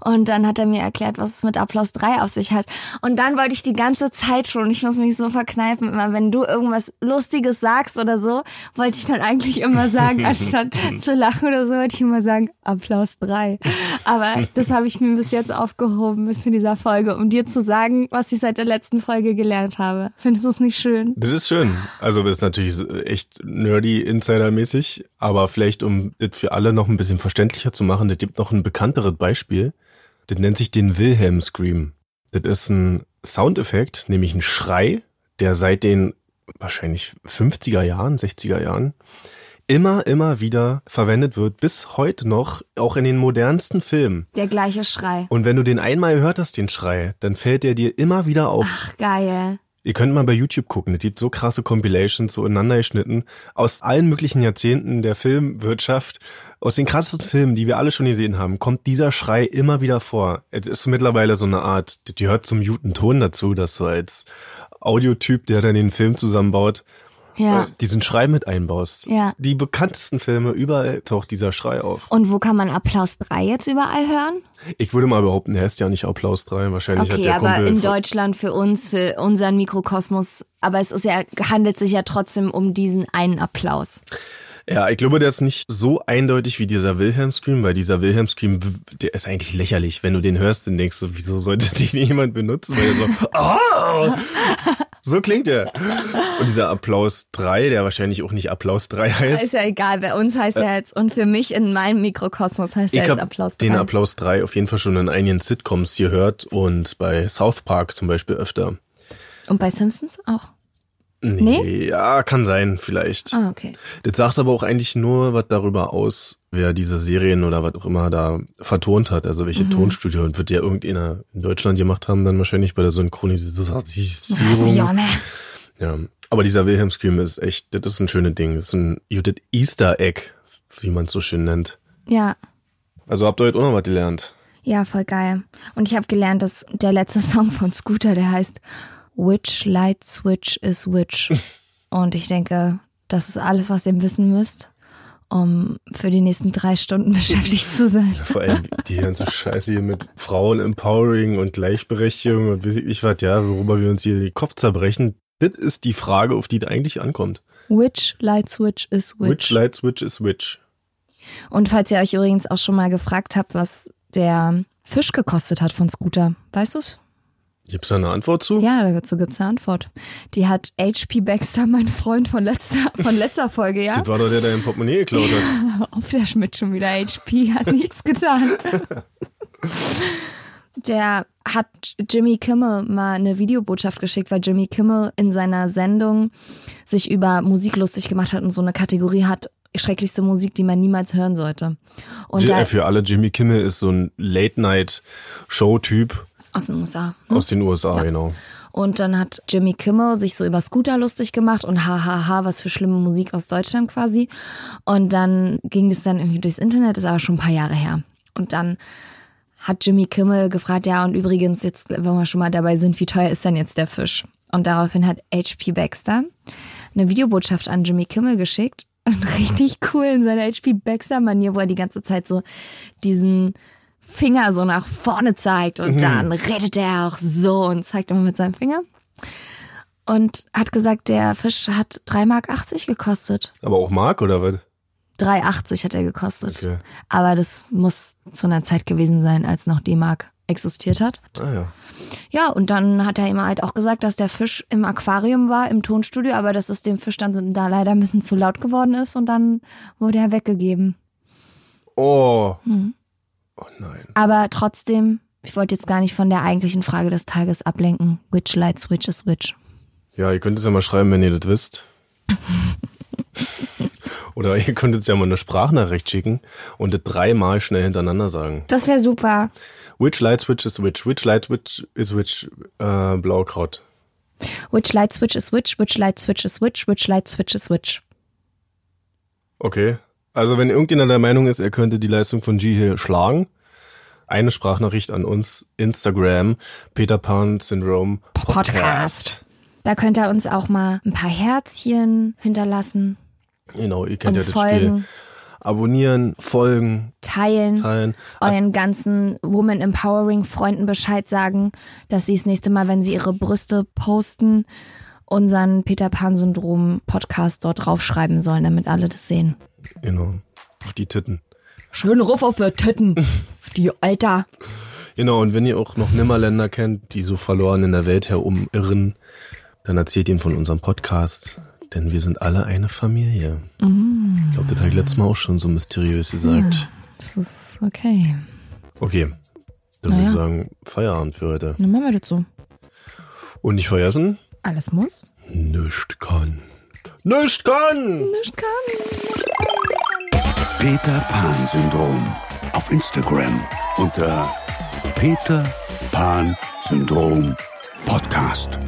Und dann hat er mir erklärt, was es mit Applaus 3 auf sich hat. Und dann wollte ich die ganze Zeit schon, ich muss mich so verkneifen, immer wenn du irgendwas Lustiges sagst oder so, wollte ich dann eigentlich immer sagen, anstatt zu lachen oder so, wollte ich immer sagen, Applaus 3. Aber das habe ich mir bis jetzt aufgehoben, bis zu dieser Folge, um dir zu sagen, was ich seit der letzten Folge gelernt habe. Findest du es nicht schön? Das ist schön. Also das ist natürlich echt nerdy, insidermäßig. Aber vielleicht, um das für alle noch ein bisschen verständlicher zu machen, das gibt noch ein bekannteres Beispiel. Das nennt sich den Wilhelm Scream. Das ist ein Soundeffekt, nämlich ein Schrei, der seit den wahrscheinlich 50er Jahren, 60er Jahren immer, immer wieder verwendet wird, bis heute noch, auch in den modernsten Filmen. Der gleiche Schrei. Und wenn du den einmal gehört hast, den Schrei, dann fällt der dir immer wieder auf. Ach, geil. Ihr könnt mal bei YouTube gucken, es gibt so krasse Compilations, so ineinander geschnitten, aus allen möglichen Jahrzehnten der Filmwirtschaft, aus den krassesten Filmen, die wir alle schon gesehen haben, kommt dieser Schrei immer wieder vor. Es ist mittlerweile so eine Art, die gehört zum guten Ton dazu, dass du als Audiotyp, der dann den Film zusammenbaut, Ja. diesen Schrei mit einbaust. Ja. Die bekanntesten Filme, überall taucht dieser Schrei auf. Und wo kann man Applaus 3 jetzt überall hören? Ich würde mal behaupten, der heißt ja nicht Applaus 3, wahrscheinlich hat Okay, der aber Kumpel in Deutschland für uns, für unseren Mikrokosmos, aber es ist ja, handelt sich ja trotzdem um diesen einen Applaus. Ja, ich glaube, der ist nicht so eindeutig wie dieser Wilhelm Scream, weil dieser Wilhelm Scream, der ist eigentlich lächerlich. Wenn du den hörst, dann denkst du, wieso sollte den jemand benutzen? Weil er so, oh! so klingt er. Und dieser Applaus 3, der wahrscheinlich auch nicht Applaus 3 heißt. Ist ja egal, bei uns heißt er jetzt, und für mich in meinem Mikrokosmos heißt er jetzt Applaus 3. den Applaus 3 auf jeden Fall schon in einigen Sitcoms gehört und bei South Park zum Beispiel öfter. Und bei Simpsons auch? Nee? Ja, kann sein, vielleicht. Ah, okay. Das sagt aber auch eigentlich nur was darüber aus, wer diese Serien oder was auch immer da vertont hat. Also Mhm. welche Tonstudio und wird der irgendeiner in Deutschland gemacht haben, dann wahrscheinlich bei der Synchronisierung. Ja. Aber dieser Wilhelm Scream ist echt, das ist ein schönes Ding. Das ist ein das Easter Egg, wie man es so schön nennt. Ja. Also habt ihr heute auch noch was gelernt. Ja, voll geil. Und ich habe gelernt, dass der letzte Song von Scooter, der heißt Which Light Switch is Which. Und ich denke, das ist alles, was ihr wissen müsst. um für die nächsten drei Stunden beschäftigt zu sein. Vor allem die ganze Scheiße hier mit Frauen Empowering und Gleichberechtigung und weiß ich nicht was, ja, worüber wir uns hier den Kopf zerbrechen. Das ist die Frage, auf die es eigentlich ankommt. Which light switch is which? Which light switch is which? Und falls ihr euch übrigens auch schon mal gefragt habt, was der Fisch gekostet hat von Scooter, weißt du's? Gibt's da eine Antwort zu? Ja, dazu gibt's eine Antwort. Die hat HP Baxter, mein Freund von letzter, von letzter Folge, ja? Das war doch der, der dein Portemonnaie geklaut hat. Auf der Schmidt schon wieder. HP hat nichts getan. Der hat Jimmy Kimmel mal eine Videobotschaft geschickt, weil Jimmy Kimmel in seiner Sendung sich über Musik lustig gemacht hat und so eine Kategorie hat, schrecklichste Musik, die man niemals hören sollte. Und J- da, Für alle, Jimmy Kimmel ist so ein Late-Night-Show-Typ aus den USA. Ne? aus den USA, genau. Und dann hat Jimmy Kimmel sich so über Scooter lustig gemacht und hahaha, was für schlimme Musik aus Deutschland quasi. Und dann ging das dann irgendwie durchs Internet, ist aber schon ein paar Jahre her. Und dann hat Jimmy Kimmel gefragt, ja, und übrigens, jetzt, wenn wir schon mal dabei sind, wie teuer ist denn jetzt der Fisch? Und daraufhin hat HP Baxter eine Videobotschaft an Jimmy Kimmel geschickt. Und richtig cool in seiner HP Baxter-Manier, wo er die ganze Zeit so diesen Finger so nach vorne zeigt und dann redet er auch so und zeigt immer mit seinem Finger. Und hat gesagt, der Fisch hat 3,80 Mark gekostet. Aber auch Mark oder was? 3,80 hat er gekostet. Okay. Aber das muss zu einer Zeit gewesen sein, als noch D-Mark existiert hat. Ah ja. Ja, und dann hat er ihm halt auch gesagt, dass der Fisch im Aquarium war, im Tonstudio, aber dass es dem Fisch dann da leider ein bisschen zu laut geworden ist und dann wurde er weggegeben. Oh. Hm. Oh nein. Aber trotzdem, ich wollte jetzt gar nicht von der eigentlichen Frage des Tages ablenken. Which light switch is which? Ja, ihr könnt es ja mal schreiben, wenn ihr das wisst. Oder ihr könnt jetzt ja mal eine Sprachnachricht schicken und das dreimal schnell hintereinander sagen. Das wäre super. Which light switch is which? Which light switch is which? Äh, Blaukraut. Which light switch is which? Which light switch is which? Which light switch is which? Okay. Also wenn irgendjemand der Meinung ist, er könnte die Leistung von G hier schlagen, eine Sprachnachricht an uns, Instagram, Peter Pan Syndrome Podcast. Da könnt ihr uns auch mal ein paar Herzchen hinterlassen, Genau, ihr kennt uns ja das Spiel. folgen, Abonnieren, folgen, teilen, teilen. euren ganzen Woman Empowering Freunden Bescheid sagen, dass sie das nächste Mal, wenn sie ihre Brüste posten, unseren Peter Pan Syndrom Podcast dort draufschreiben sollen, damit alle das sehen. Genau. Auf die Titten. Schön Ruf auf die Titten. Auf Die Alter. Genau, und wenn ihr auch noch Nimmerländer kennt, die so verloren in der Welt herumirren, dann erzählt ihnen von unserem Podcast, denn wir sind alle eine Familie. Ich glaube, das habe ich letztes Mal auch schon so mysteriös gesagt. Das ist okay. Okay, dann würde ich ja. sagen, Feierabend für heute. Dann machen wir das so. Und nicht vergessen, Alles muss. nischt kann. Nischt kann! Nicht kann. Peter Pan Syndrom auf Instagram unter Peter Pan Syndrom Podcast.